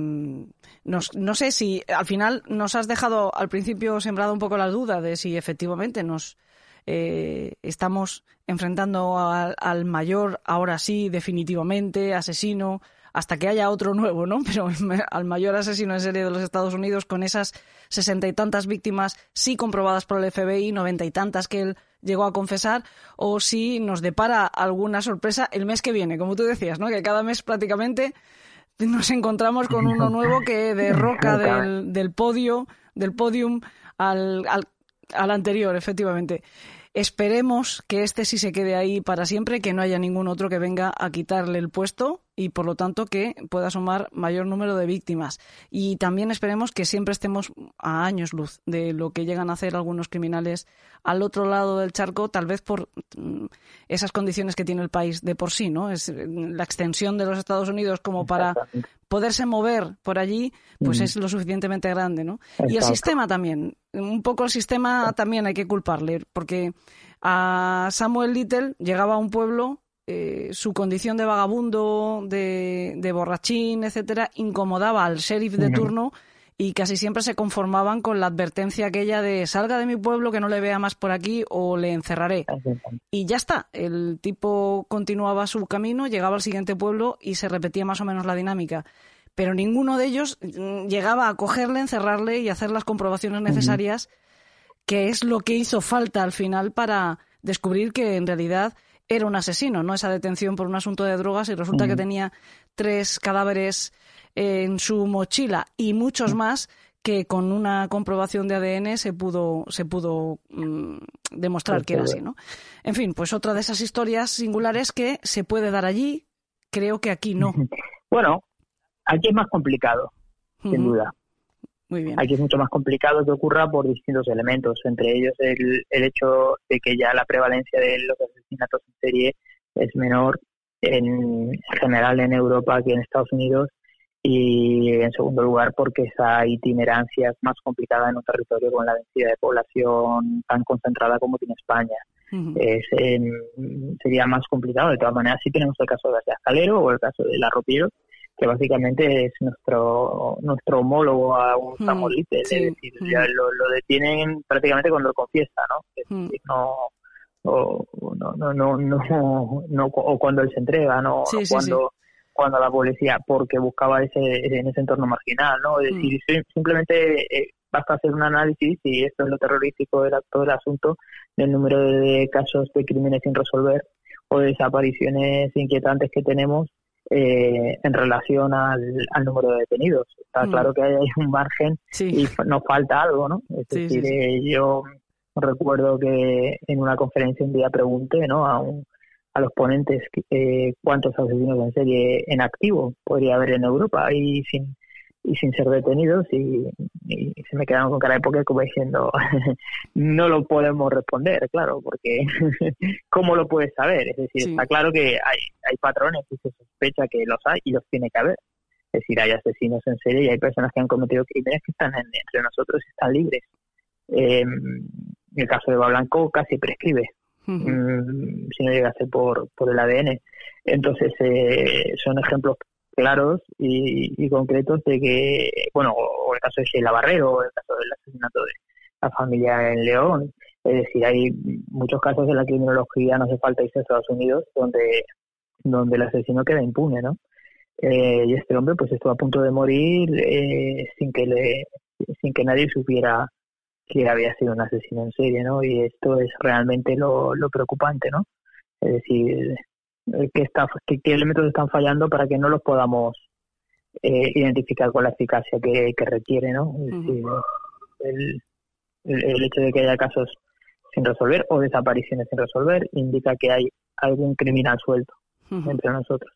no sé si al final nos has dejado al principio sembrado un poco la duda de si efectivamente nos eh, estamos enfrentando al, mayor, ahora sí, definitivamente, asesino, hasta que haya otro nuevo, ¿no? Pero al mayor asesino en serie de los Estados Unidos con esas sesenta y tantas víctimas sí comprobadas por el FBI, noventa y tantas que él llegó a confesar, o si nos depara alguna sorpresa el mes que viene, como tú decías, ¿no? Que cada mes prácticamente nos encontramos con uno nuevo que derroca del, del podio, del podium al, al, al anterior, efectivamente. Esperemos que este sí se quede ahí para siempre, que no haya ningún otro que venga a quitarle el puesto y por lo tanto que pueda sumar mayor número de víctimas. Y también esperemos que siempre estemos a años luz de lo que llegan a hacer algunos criminales al otro lado del charco, tal vez por mm, esas condiciones que tiene el país de por sí, ¿no? Es mm, la extensión de los Estados Unidos como para poderse mover por allí, pues es lo suficientemente grande, ¿no? Y el sistema también. Un poco el sistema también hay que culparle, porque a Samuel Little llegaba a un pueblo eh, su condición de vagabundo, de, de borrachín, etcétera, incomodaba al sheriff de turno y casi siempre se conformaban con la advertencia aquella de salga de mi pueblo que no le vea más por aquí o le encerraré. Y ya está, el tipo continuaba su camino, llegaba al siguiente pueblo y se repetía más o menos la dinámica. Pero ninguno de ellos mm, llegaba a cogerle, encerrarle y hacer las comprobaciones necesarias, que es lo que hizo falta al final para descubrir que en realidad era un asesino, no esa detención por un asunto de drogas y resulta que tenía tres cadáveres en su mochila y muchos más que con una comprobación de ADN se pudo se pudo mm, demostrar que era así, ¿no? En fin, pues otra de esas historias singulares que se puede dar allí, creo que aquí no. Bueno, aquí es más complicado, sin duda. Muy bien. Aquí es mucho más complicado que ocurra por distintos elementos, entre ellos el, el hecho de que ya la prevalencia de los asesinatos en serie es menor en general en Europa que en Estados Unidos y en segundo lugar porque esa itinerancia es más complicada en un territorio con la densidad de población tan concentrada como tiene España. sería más complicado. De todas maneras, sí tenemos el caso de García Calero o el caso de La Ropiero, que básicamente es nuestro nuestro homólogo a un samolite. es decir, lo, detienen prácticamente cuando lo confiesa, ¿no? no o, no, no, no, no, no, o cuando él se entrega, ¿no? cuando cuando la policía, porque buscaba ese, en ese entorno marginal, ¿no? Es decir, mm. simplemente eh, basta hacer un análisis, y esto es lo terrorífico del todo el asunto, del número de casos de crímenes sin resolver o de desapariciones inquietantes que tenemos eh, en relación al, número de detenidos. Está mm. claro que hay, un margen y nos falta algo, ¿no? Es decir, eh, yo recuerdo que en una conferencia un día pregunté, ¿no? A un a los ponentes eh, cuántos asesinos en serie en activo podría haber en Europa. Y sin y sin ser detenidos y, se me quedaron con cara de poker como diciendo no lo podemos responder claro porque cómo lo puedes saber es decir está claro que hay hay patrones y se sospecha que los hay y los tiene que haber. Es decir hay asesinos en serie y hay personas que han cometido crímenes que están entre nosotros y están libres. Eh, el caso de Blanco casi prescribe Mm, si no llegase por, por el ADN. Entonces, eh, son ejemplos claros y, concretos de que, bueno, o el caso de Sheila Barrero, o el caso del asesinato de la familia en León. Es decir, hay muchos casos en la criminología, no hace falta irse a Estados Unidos, donde, donde el asesino queda impune, ¿no? Eh, y este hombre pues estuvo a punto de morir eh, sin que le sin que nadie supiera que había sido un asesino en serie, ¿no? Y esto es realmente lo, preocupante, ¿no? Es decir, eh, ¿qué, está, qué, elementos están fallando para que no los podamos eh, identificar con la eficacia que, requiere, ¿no? El, el, hecho de que haya casos sin resolver o desapariciones sin resolver indica que hay algún criminal suelto entre nosotros.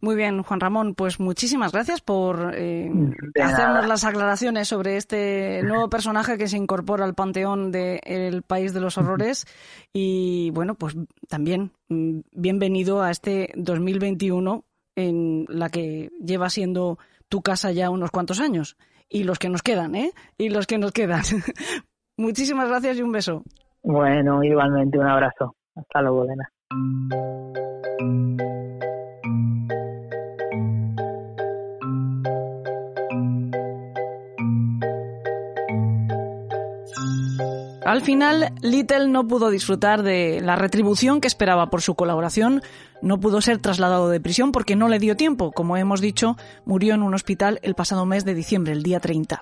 Muy bien, Juan Ramón, pues muchísimas gracias por eh, hacernos las aclaraciones sobre este nuevo personaje que se incorpora al panteón del País de los Horrores. Y bueno, pues también mm, bienvenido a este 2021 en la que lleva siendo tu casa ya unos cuantos años. Y los que nos quedan, ¿eh? Y los que nos quedan. Muchísimas gracias y un beso. Bueno, igualmente un abrazo. Hasta luego, Elena. Al final, Little no pudo disfrutar de la retribución que esperaba por su colaboración, no pudo ser trasladado de prisión porque no le dio tiempo. Como hemos dicho, murió en un hospital el pasado mes de diciembre, el día 30.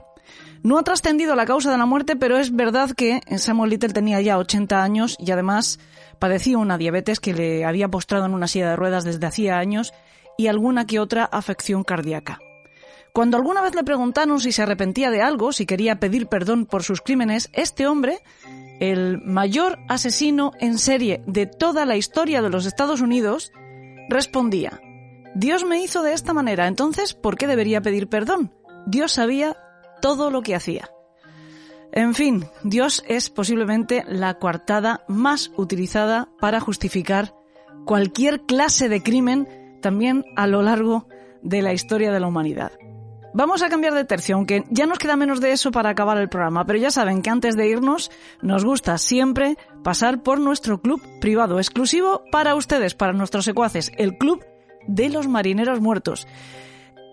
No ha trascendido la causa de la muerte, pero es verdad que Samuel Little tenía ya 80 años y además padecía una diabetes que le había postrado en una silla de ruedas desde hacía años y alguna que otra afección cardíaca. Cuando alguna vez le preguntaron si se arrepentía de algo, si quería pedir perdón por sus crímenes, este hombre, el mayor asesino en serie de toda la historia de los Estados Unidos, respondía, Dios me hizo de esta manera, entonces, ¿por qué debería pedir perdón? Dios sabía todo lo que hacía. En fin, Dios es posiblemente la coartada más utilizada para justificar cualquier clase de crimen, también a lo largo de la historia de la humanidad. Vamos a cambiar de tercio, aunque ya nos queda menos de eso para acabar el programa, pero ya saben que antes de irnos nos gusta siempre pasar por nuestro club privado exclusivo para ustedes, para nuestros secuaces, el Club de los Marineros Muertos.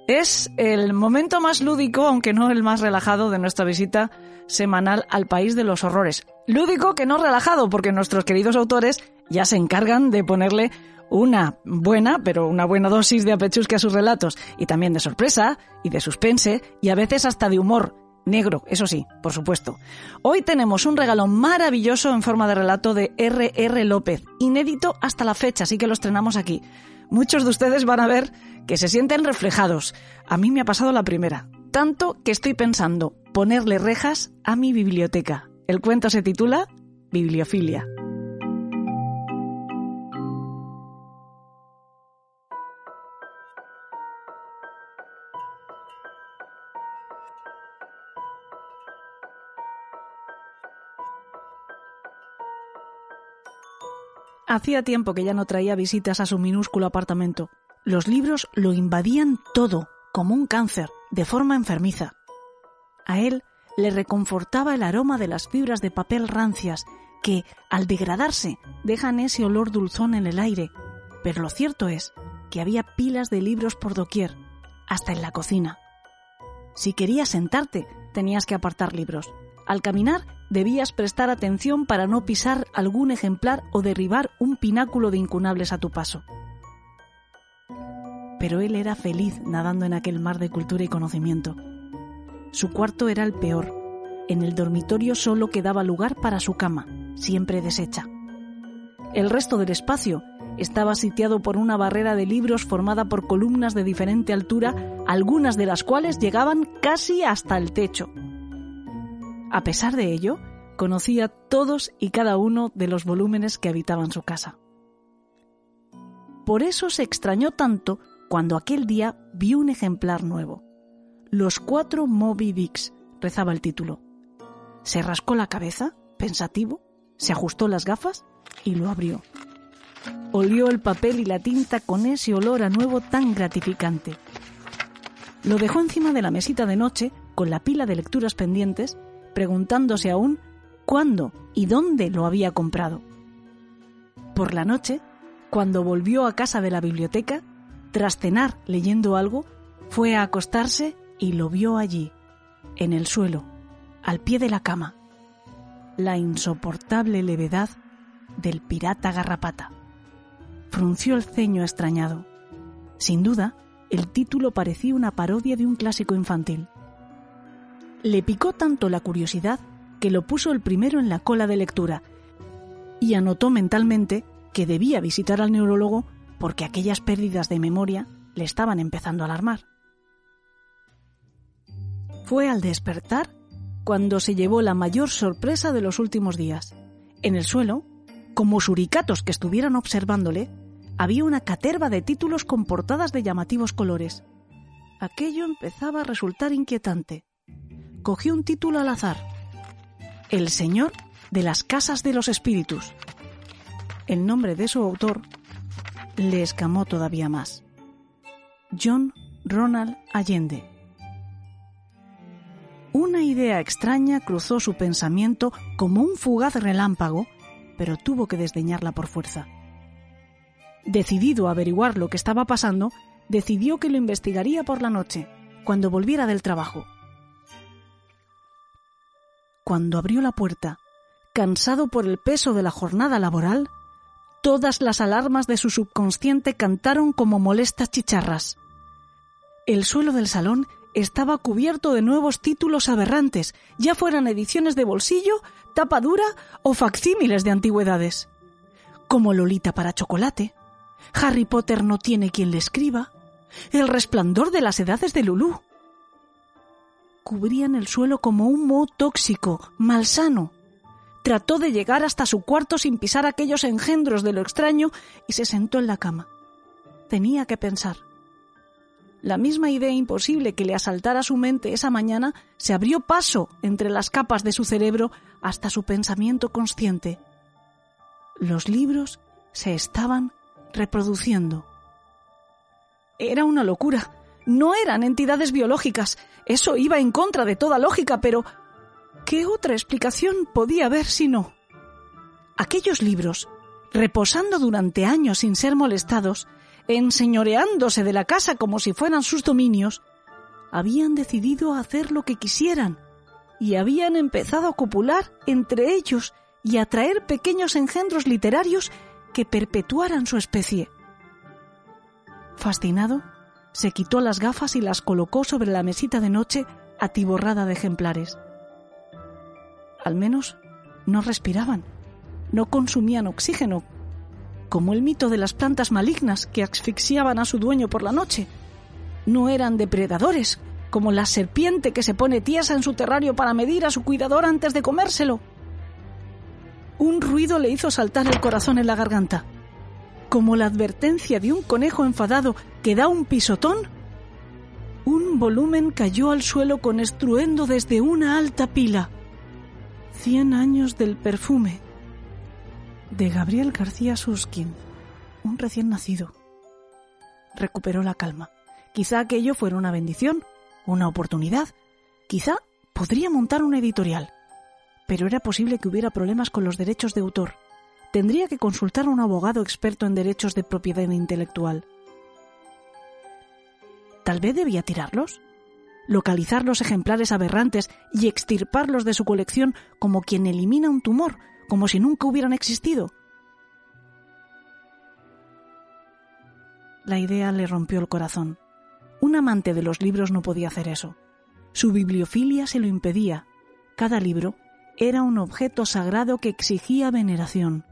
Es el momento más lúdico, aunque no el más relajado, de nuestra visita semanal al país de los horrores. Lúdico que no relajado, porque nuestros queridos autores ya se encargan de ponerle una buena, pero una buena dosis de apechusque a sus relatos, y también de sorpresa, y de suspense, y a veces hasta de humor. Negro, eso sí, por supuesto. Hoy tenemos un regalo maravilloso en forma de relato de R.R. López, inédito hasta la fecha, así que lo estrenamos aquí. Muchos de ustedes van a ver que se sienten reflejados. A mí me ha pasado la primera. Tanto que estoy pensando ponerle rejas a mi biblioteca. El cuento se titula Bibliofilia. Hacía tiempo que ya no traía visitas a su minúsculo apartamento. Los libros lo invadían todo, como un cáncer, de forma enfermiza. A él le reconfortaba el aroma de las fibras de papel rancias que, al degradarse, dejan ese olor dulzón en el aire. Pero lo cierto es que había pilas de libros por doquier, hasta en la cocina. Si querías sentarte, tenías que apartar libros. Al caminar debías prestar atención para no pisar algún ejemplar o derribar un pináculo de incunables a tu paso. Pero él era feliz nadando en aquel mar de cultura y conocimiento. Su cuarto era el peor. En el dormitorio solo quedaba lugar para su cama, siempre deshecha. El resto del espacio estaba sitiado por una barrera de libros formada por columnas de diferente altura, algunas de las cuales llegaban casi hasta el techo. A pesar de ello, conocía todos y cada uno de los volúmenes que habitaban su casa. Por eso se extrañó tanto cuando aquel día vio un ejemplar nuevo. Los cuatro Moby Dicks, rezaba el título. Se rascó la cabeza, pensativo, se ajustó las gafas y lo abrió. Olió el papel y la tinta con ese olor a nuevo tan gratificante. Lo dejó encima de la mesita de noche, con la pila de lecturas pendientes, preguntándose aún cuándo y dónde lo había comprado. Por la noche, cuando volvió a casa de la biblioteca, tras cenar leyendo algo, fue a acostarse y lo vio allí, en el suelo, al pie de la cama. La insoportable levedad del pirata garrapata. Frunció el ceño extrañado. Sin duda, el título parecía una parodia de un clásico infantil. Le picó tanto la curiosidad que lo puso el primero en la cola de lectura y anotó mentalmente que debía visitar al neurólogo porque aquellas pérdidas de memoria le estaban empezando a alarmar. Fue al despertar cuando se llevó la mayor sorpresa de los últimos días. En el suelo, como suricatos que estuvieran observándole, había una caterva de títulos con portadas de llamativos colores. Aquello empezaba a resultar inquietante cogió un título al azar. El Señor de las Casas de los Espíritus. El nombre de su autor le escamó todavía más. John Ronald Allende. Una idea extraña cruzó su pensamiento como un fugaz relámpago, pero tuvo que desdeñarla por fuerza. Decidido a averiguar lo que estaba pasando, decidió que lo investigaría por la noche, cuando volviera del trabajo cuando abrió la puerta, cansado por el peso de la jornada laboral, todas las alarmas de su subconsciente cantaron como molestas chicharras. El suelo del salón estaba cubierto de nuevos títulos aberrantes, ya fueran ediciones de bolsillo, tapa dura o facsímiles de antigüedades. Como Lolita para chocolate, Harry Potter no tiene quien le escriba, El resplandor de las edades de Lulú, cubrían el suelo como un moho tóxico, malsano. Trató de llegar hasta su cuarto sin pisar aquellos engendros de lo extraño y se sentó en la cama. Tenía que pensar. La misma idea imposible que le asaltara su mente esa mañana se abrió paso entre las capas de su cerebro hasta su pensamiento consciente. Los libros se estaban reproduciendo. Era una locura, No eran entidades biológicas. Eso iba en contra de toda lógica, pero ¿qué otra explicación podía haber si no? Aquellos libros, reposando durante años sin ser molestados, enseñoreándose de la casa como si fueran sus dominios, habían decidido hacer lo que quisieran y habían empezado a copular entre ellos y a traer pequeños engendros literarios que perpetuaran su especie. Fascinado, se quitó las gafas y las colocó sobre la mesita de noche atiborrada de ejemplares. Al menos no respiraban, no consumían oxígeno, como el mito de las plantas malignas que asfixiaban a su dueño por la noche. No eran depredadores, como la serpiente que se pone tiesa en su terrario para medir a su cuidador antes de comérselo. Un ruido le hizo saltar el corazón en la garganta como la advertencia de un conejo enfadado que da un pisotón, un volumen cayó al suelo con estruendo desde una alta pila. Cien años del perfume. De Gabriel García Suskin, un recién nacido. Recuperó la calma. Quizá aquello fuera una bendición, una oportunidad. Quizá podría montar una editorial. Pero era posible que hubiera problemas con los derechos de autor tendría que consultar a un abogado experto en derechos de propiedad intelectual. Tal vez debía tirarlos, localizar los ejemplares aberrantes y extirparlos de su colección como quien elimina un tumor, como si nunca hubieran existido. La idea le rompió el corazón. Un amante de los libros no podía hacer eso. Su bibliofilia se lo impedía. Cada libro era un objeto sagrado que exigía veneración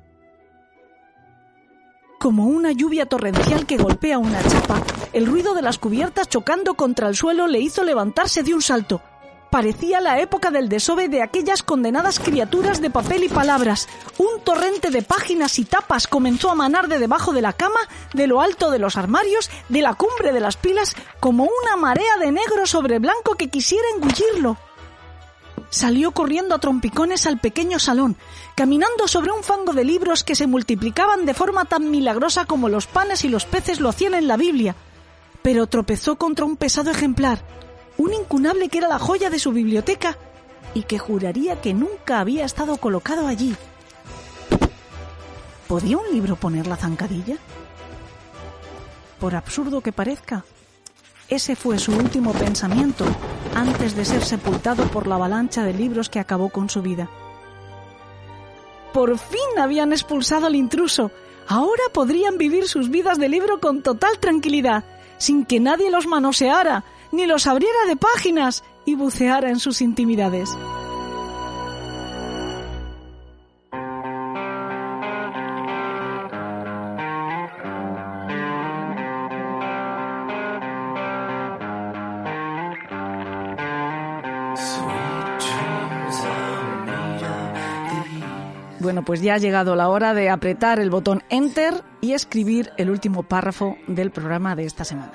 como una lluvia torrencial que golpea una chapa. El ruido de las cubiertas chocando contra el suelo le hizo levantarse de un salto. Parecía la época del desove de aquellas condenadas criaturas de papel y palabras. Un torrente de páginas y tapas comenzó a manar de debajo de la cama, de lo alto de los armarios, de la cumbre de las pilas, como una marea de negro sobre blanco que quisiera engullirlo salió corriendo a trompicones al pequeño salón, caminando sobre un fango de libros que se multiplicaban de forma tan milagrosa como los panes y los peces lo hacían en la Biblia. Pero tropezó contra un pesado ejemplar, un incunable que era la joya de su biblioteca y que juraría que nunca había estado colocado allí. ¿Podía un libro poner la zancadilla? Por absurdo que parezca, ese fue su último pensamiento antes de ser sepultado por la avalancha de libros que acabó con su vida. Por fin habían expulsado al intruso. Ahora podrían vivir sus vidas de libro con total tranquilidad, sin que nadie los manoseara, ni los abriera de páginas y buceara en sus intimidades. Bueno, pues ya ha llegado la hora de apretar el botón Enter y escribir el último párrafo del programa de esta semana.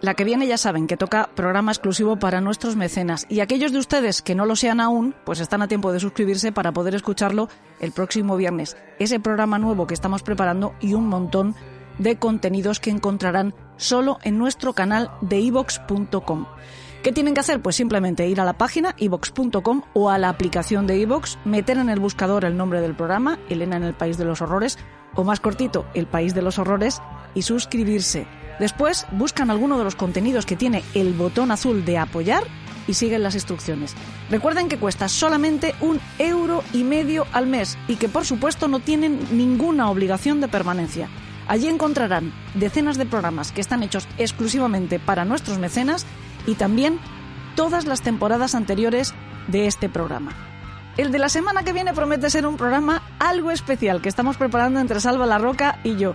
La que viene ya saben que toca programa exclusivo para nuestros mecenas y aquellos de ustedes que no lo sean aún, pues están a tiempo de suscribirse para poder escucharlo el próximo viernes. Ese programa nuevo que estamos preparando y un montón de contenidos que encontrarán solo en nuestro canal de ivox.com. ¿Qué tienen que hacer? Pues simplemente ir a la página ivox.com o a la aplicación de iVox, meter en el buscador el nombre del programa, Elena en el País de los Horrores, o más cortito, El País de los Horrores, y suscribirse. Después buscan alguno de los contenidos que tiene el botón azul de apoyar y siguen las instrucciones. Recuerden que cuesta solamente un euro y medio al mes y que por supuesto no tienen ninguna obligación de permanencia. Allí encontrarán decenas de programas que están hechos exclusivamente para nuestros mecenas y también todas las temporadas anteriores de este programa. El de la semana que viene promete ser un programa algo especial que estamos preparando entre Salva La Roca y yo.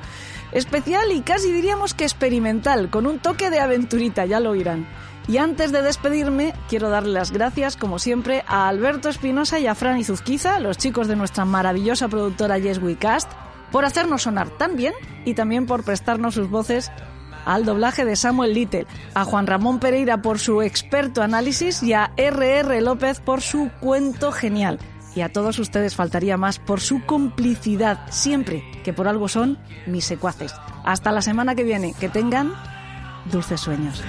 Especial y casi diríamos que experimental, con un toque de aventurita, ya lo oirán. Y antes de despedirme, quiero darle las gracias, como siempre, a Alberto Espinosa y a Fran Izuzquiza, los chicos de nuestra maravillosa productora Yes Cast, por hacernos sonar tan bien y también por prestarnos sus voces al doblaje de Samuel Little, a Juan Ramón Pereira por su experto análisis y a R.R. López por su cuento genial. Y a todos ustedes faltaría más por su complicidad, siempre que por algo son mis secuaces. Hasta la semana que viene, que tengan dulces sueños.